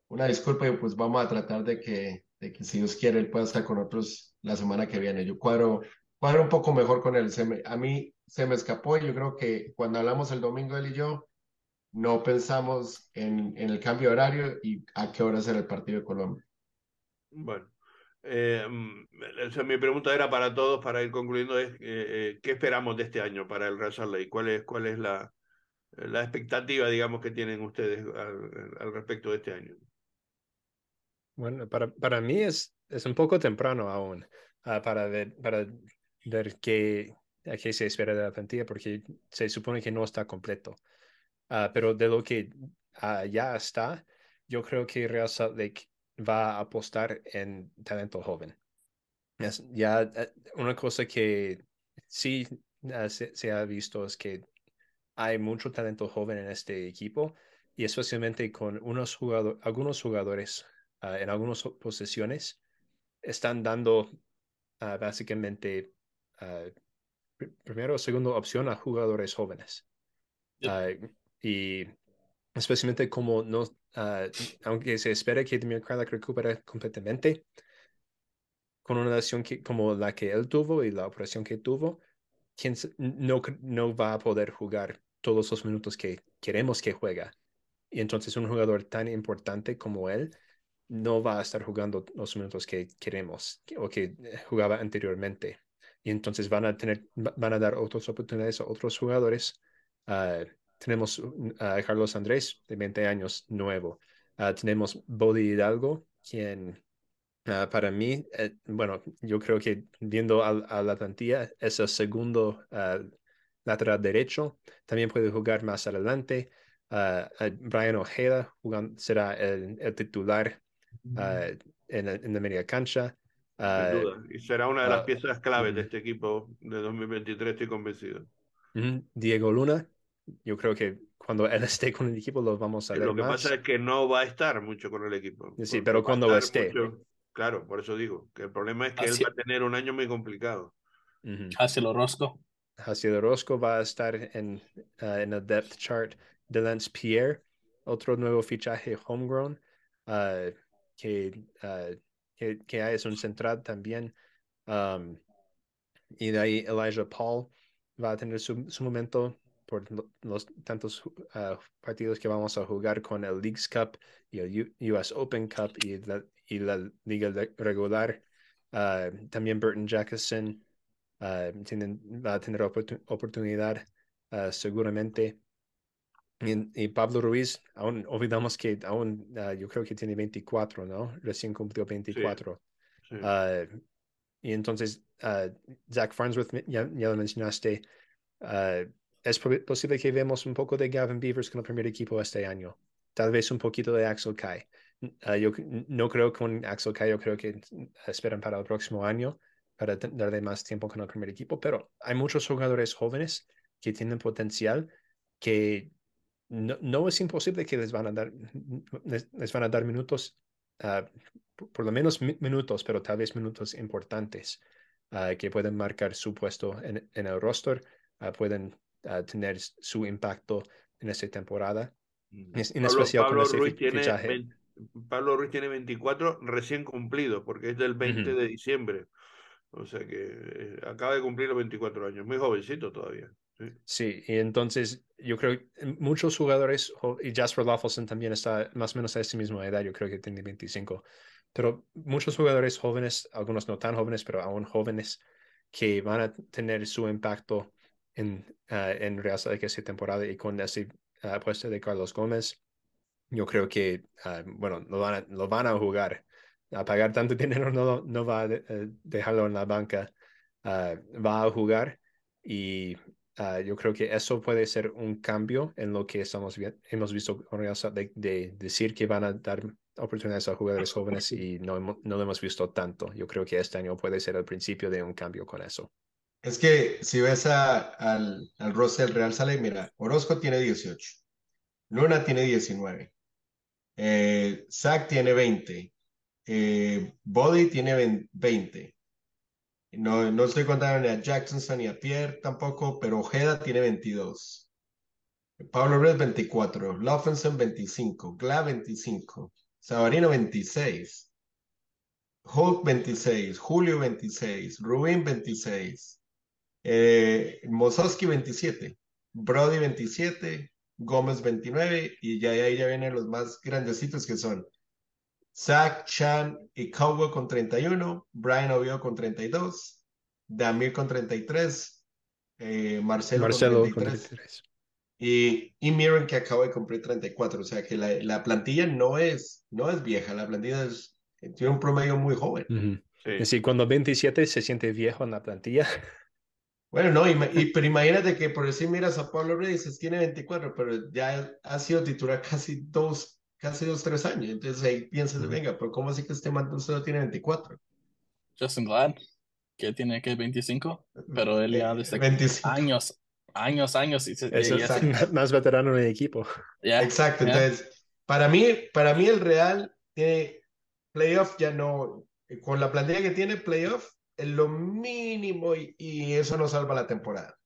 una disculpa y pues vamos a tratar de que, de que si Dios quiere, él pueda estar con nosotros la semana que viene. Yo cuadro, cuadro un poco mejor con él. Se me, a mí se me escapó y yo creo que cuando hablamos el domingo él y yo, no pensamos en, en el cambio de horario y a qué hora será el partido de Colombia. Bueno, eh, mm, mi pregunta era para todos, para ir concluyendo, es eh, ¿qué esperamos de este año para el Real Salt Lake? ¿Cuál es, cuál es la, la expectativa, digamos, que tienen ustedes al, respecto de este año? Bueno, para, para mí es, es un poco temprano aún uh, para, ver, para ver qué, a qué se espera de la plantilla, porque se supone que no está completo. Uh, pero de lo que uh, ya está, yo creo que Real Salt Lake va a apostar en talento joven. Es, ya una cosa que sí se, se, ha visto es que hay mucho talento joven en este equipo y especialmente con unos jugadores, algunos jugadores uh, en algunas posiciones están dando uh, básicamente uh, primero o segunda opción a jugadores jóvenes. Y especialmente como no, aunque se espera que Kralak recupere completamente, con una lesión como la que él tuvo y la operación que tuvo, quien no, no va a poder jugar todos los minutos que queremos que juega. Y entonces un jugador tan importante como él no va a estar jugando los minutos que queremos o que jugaba anteriormente. Y entonces van a tener, van a dar otras oportunidades a otros jugadores. Uh, tenemos a Carlos Andrés, de 20 años, nuevo. Uh, tenemos Bodi Hidalgo, quien uh, para mí, eh, bueno, yo creo que viendo a, a, la plantilla es el segundo lateral derecho, también puede jugar más adelante. Uh, Brian Ojeda jugando, será el, el titular uh, en, en, la media cancha. Sin duda. Y será una de las piezas claves de este equipo de 2023, estoy convencido. Diego Luna, yo creo que cuando él esté con el equipo lo vamos a ver. Lo que más. pasa es que no va a estar mucho con el equipo. Sí, pero cuando esté. Mucho, claro, por eso digo que el problema es que Así... él va a tener un año muy complicado. Uh -huh. Casi lo rosco. Hacia Orozco va a estar en, uh, en el depth chart de Lance Pierre, otro nuevo fichaje homegrown, uh, que, uh, que, que, es un central también. Um, y de ahí Elijah Paul va a tener su, su momento por los tantos partidos que vamos a jugar con el Leagues Cup y el U US Open Cup y la, y la liga regular. también Burton Jackson. Uh, tienen, va a tener oportun oportunidad uh, seguramente. Y, y, Pablo Ruiz, aún olvidamos que aún uh, yo creo que tiene 24, ¿no? Recién cumplió 24. Sí, sí. y entonces, Zach Farnsworth, ya, ya lo mencionaste, es posible que vemos un poco de Gavin Beavers con el primer equipo este año. Tal vez un poquito de Axel Kai. yo no creo con Axel Kai, yo creo que esperan para el próximo año para darle más tiempo con el primer equipo, pero hay muchos jugadores jóvenes que tienen potencial que no, no es imposible que les van a dar, les, les van a dar minutos, uh, por, lo menos mi, minutos, pero tal vez minutos importantes uh, que pueden marcar su puesto en, en el roster, uh, tener su impacto en esta temporada. En Pablo, especial Pablo con Ruiz ese tiene fichaje. 20, Pablo Ruiz tiene 24 recién cumplido, porque es del 20 Ujú. de diciembre. O sea que eh, acaba de cumplir los 24 años, muy jovencito todavía. Sí. Sí, y entonces yo creo que muchos jugadores, y Jasper Loffelson también está más o menos a esa misma edad, yo creo que tiene 25, pero muchos jugadores jóvenes, algunos no tan jóvenes, pero aún jóvenes, que van a tener su impacto en, ah, en Real Salt Lake esta temporada y con ese ah, apuesta de Carlos Gómez, yo creo que, ah, bueno, lo van, a, lo van a jugar. A pagar tanto dinero no, no va a eh, dejarlo en la banca, ah, va a jugar y yo creo que eso puede ser un cambio en lo que estamos hemos visto con Real de decir que van a dar oportunidades a jugadores jóvenes y no, no lo hemos visto tanto. Yo creo que este año puede ser el principio de un cambio con eso. Es que si ves a, al, al roster del Real Salt Lake, mira, Orozco tiene 18, Luna tiene 19, eh, Zach tiene 20, eh, Body tiene 20. No, no estoy contando ni a Jackson ni a Pierre tampoco, pero Ojeda tiene 22. Pablo Red 24, Loffenson 25, Gla 25, Sabarino 26, Hulk 26, Julio 26, Rubin 26, eh, Mosowski 27, Brody 27, Gómez 29 y ya ahí ya vienen los más grandecitos que son Zach, Chan y Cowboy con 31, Brian Ovio con 32, Damir con 33, eh, Marcelo, Marcelo con 33, y, y Miren que acaba de cumplir 34. O sea que la, la, plantilla no es, no es vieja, la plantilla es, tiene un promedio muy joven. Uh -huh. sí. Es decir, cuando 27 se siente viejo en la plantilla. Bueno, no, y, y, pero imagínate que por decir miras a Pablo Reyes, tiene 24, pero ya ha sido titular casi dos, casi dos, tres años. Entonces ahí piensas, -huh. venga, pero ¿cómo así que este man solo tiene 24? Justin Glad, que tiene que 25, pero él ya desde 25. años, años, años. Y se, es el más veterano en el equipo. Yeah, Exacto, yeah. entonces, para mí, para mí el Real tiene playoff ya no, con la plantilla que tiene playoff, es lo mínimo y, y, eso no salva la temporada.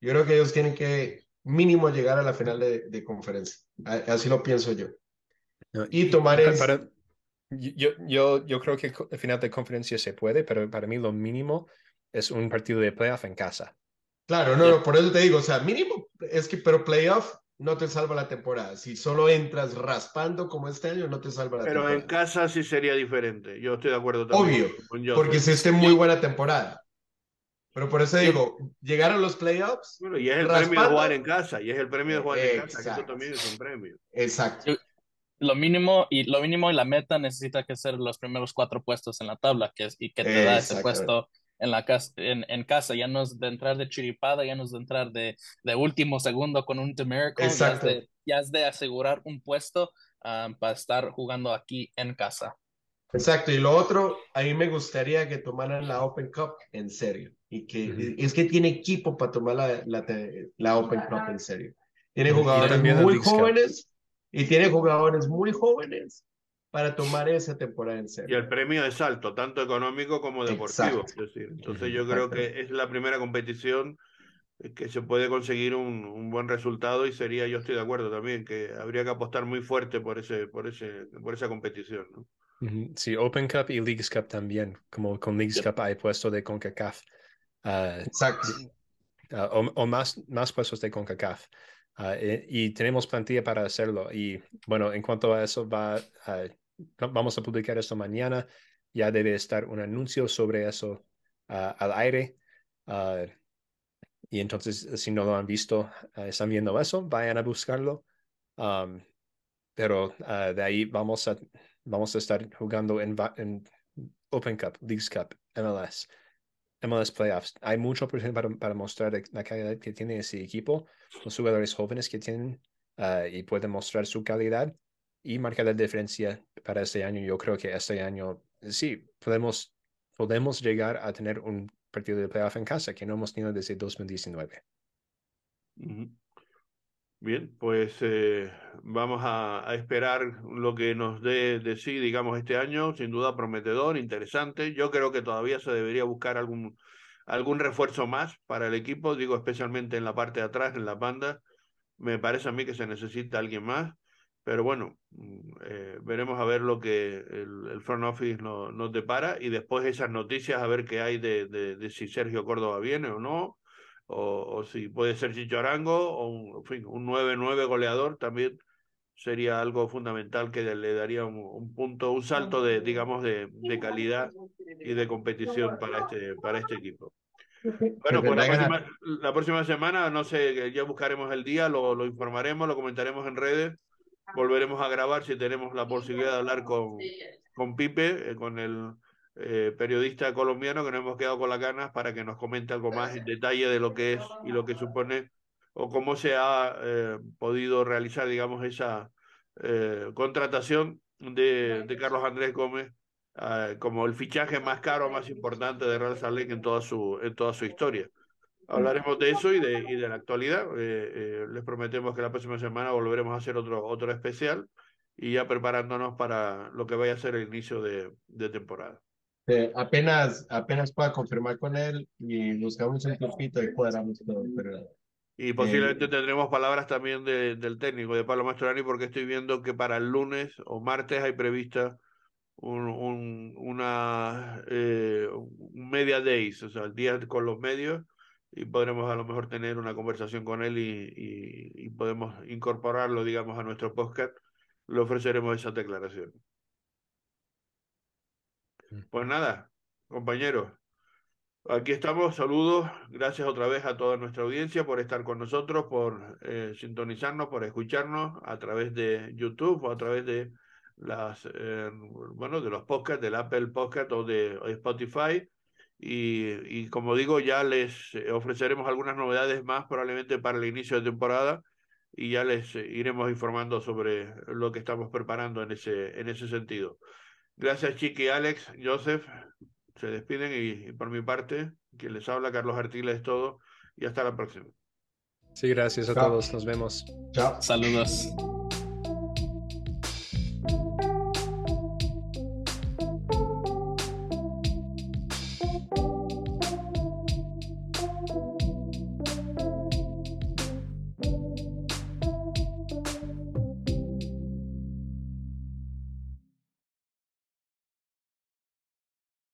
Yo creo que ellos tienen que mínimo llegar a la final de, de conferencia. Así lo pienso yo. No, y tomar es... para, yo, yo, yo creo que el final de conferencia se puede, pero para mí lo mínimo es un partido de playoff en casa. Claro, no, no, por eso te digo, o sea, mínimo es que, pero playoff no te salva la temporada. Si solo entras raspando como este año, no te salva la pero temporada. Pero en casa sí sería diferente. Yo estoy de acuerdo también. Obvio, con porque se esté muy buena temporada. Pero por eso digo, llegar a los playoffs. Bueno, y es el raspando, premio de jugar en casa, y es el premio de jugar exacto. en casa, eso también es un premio. Exacto. Lo mínimo y lo mínimo y la meta necesita que ser los primeros cuatro puestos en la tabla, que es, y que te da ese puesto en la casa, en, en, casa, ya no es de entrar de chiripada, ya no es de entrar de, de último segundo con un Miracle, ya es, de, ya es de asegurar un puesto um, para estar jugando aquí en casa. Exacto, y lo otro, a mí me gustaría que tomaran la Open Cup en serio, y que uh -huh. es que tiene equipo para tomar la, la, la Open Cup en serio. Tiene jugadores muy jóvenes, y tiene jugadores muy jóvenes para tomar esa temporada en serio. Y el premio es alto, tanto económico como deportivo. Es decir, entonces yo creo que es la primera competición que se puede conseguir un, un, buen resultado y sería, yo estoy de acuerdo también, que habría que apostar muy fuerte por, ese, por, ese, por esa competición. ¿no? Sí, Open Cup y Leagues Cup también, como con Leagues yeah. Cup hay puesto de CONCACAF. Uh, Exacto. Uh, o, o, más, más puestos de CONCACAF. Uh, y, y, tenemos plantilla para hacerlo. Y bueno, en cuanto a eso, va, vamos a publicar esto mañana. Ya debe estar un anuncio sobre eso al aire. y entonces, si no lo han visto, están viendo eso, vayan a buscarlo. Pero de ahí vamos a, vamos a estar jugando en, en Open Cup, Leagues Cup, MLS. MLS Playoffs. Hay mucho para, para mostrar la calidad que tiene ese equipo, los jugadores jóvenes que tienen y pueden mostrar su calidad y marcar la diferencia para este año. Yo creo que este año sí podemos, podemos llegar a tener un partido de playoff en casa que no hemos tenido desde 2019. Uh -huh. Bien, pues eh, vamos a, a, esperar lo que nos dé de sí, digamos, este año. Sin duda prometedor, interesante. Yo creo que todavía se debería buscar algún, algún refuerzo más para el equipo, digo, especialmente en la parte de atrás, en la banda. Me parece a mí que se necesita alguien más. Pero bueno, eh, veremos a ver lo que el, el front office no, nos depara y después esas noticias a ver qué hay de, de, de si Sergio Córdoba viene o no o, o si puede ser Chicho Arango, o un, en fin, un 9-9 goleador también sería algo fundamental que le daría un, un punto, un salto de, digamos, de, de, calidad y de competición para este, para este equipo. Bueno, pues la próxima, la próxima semana, no sé, ya buscaremos el día, lo, lo informaremos, lo comentaremos en redes, volveremos a grabar si tenemos la posibilidad de hablar con, con Pipe, eh, con el eh, periodista colombiano que nos hemos quedado con las ganas para que nos comente algo más en detalle de lo que es y lo que supone o cómo se ha eh, podido realizar, digamos, esa eh, contratación de, de, Carlos Andrés Gómez como el fichaje más caro, más importante de Real Salt Lake en toda su, en toda su historia. Hablaremos de eso y de, y de la actualidad. les prometemos que la próxima semana volveremos a hacer otro, otro especial y ya preparándonos para lo que vaya a ser el inicio de, de temporada. Eh, apenas, apenas pueda confirmar con él y buscamos un tiempito y cuadramos todo. Pero, y posiblemente eh, tendremos palabras también de, del técnico, de Pablo Mastroianni, porque estoy viendo que para el lunes o martes hay prevista un, un, una eh, media days, o sea, el día con los medios, y podremos a lo mejor tener una conversación con él y, y, y podemos incorporarlo, digamos, a nuestro podcast. Le ofreceremos esas declaraciones. Pues nada, compañeros, aquí estamos, saludos, gracias otra vez a toda nuestra audiencia por estar con nosotros, por eh, sintonizarnos, por escucharnos a través de YouTube o a través de las, eh, bueno, de los podcasts, del Apple Podcast o de Spotify. Y, y, como digo, ya les ofreceremos algunas novedades más probablemente para el inicio de temporada y ya les iremos informando sobre lo que estamos preparando en ese, en ese sentido. Gracias, Chiqui, Alex, Joseph. Se despiden y, por mi parte, quien les habla, Carlos Artiles, es todo. Y hasta la próxima. Sí, gracias a todos. Nos vemos. Chao. Saludos.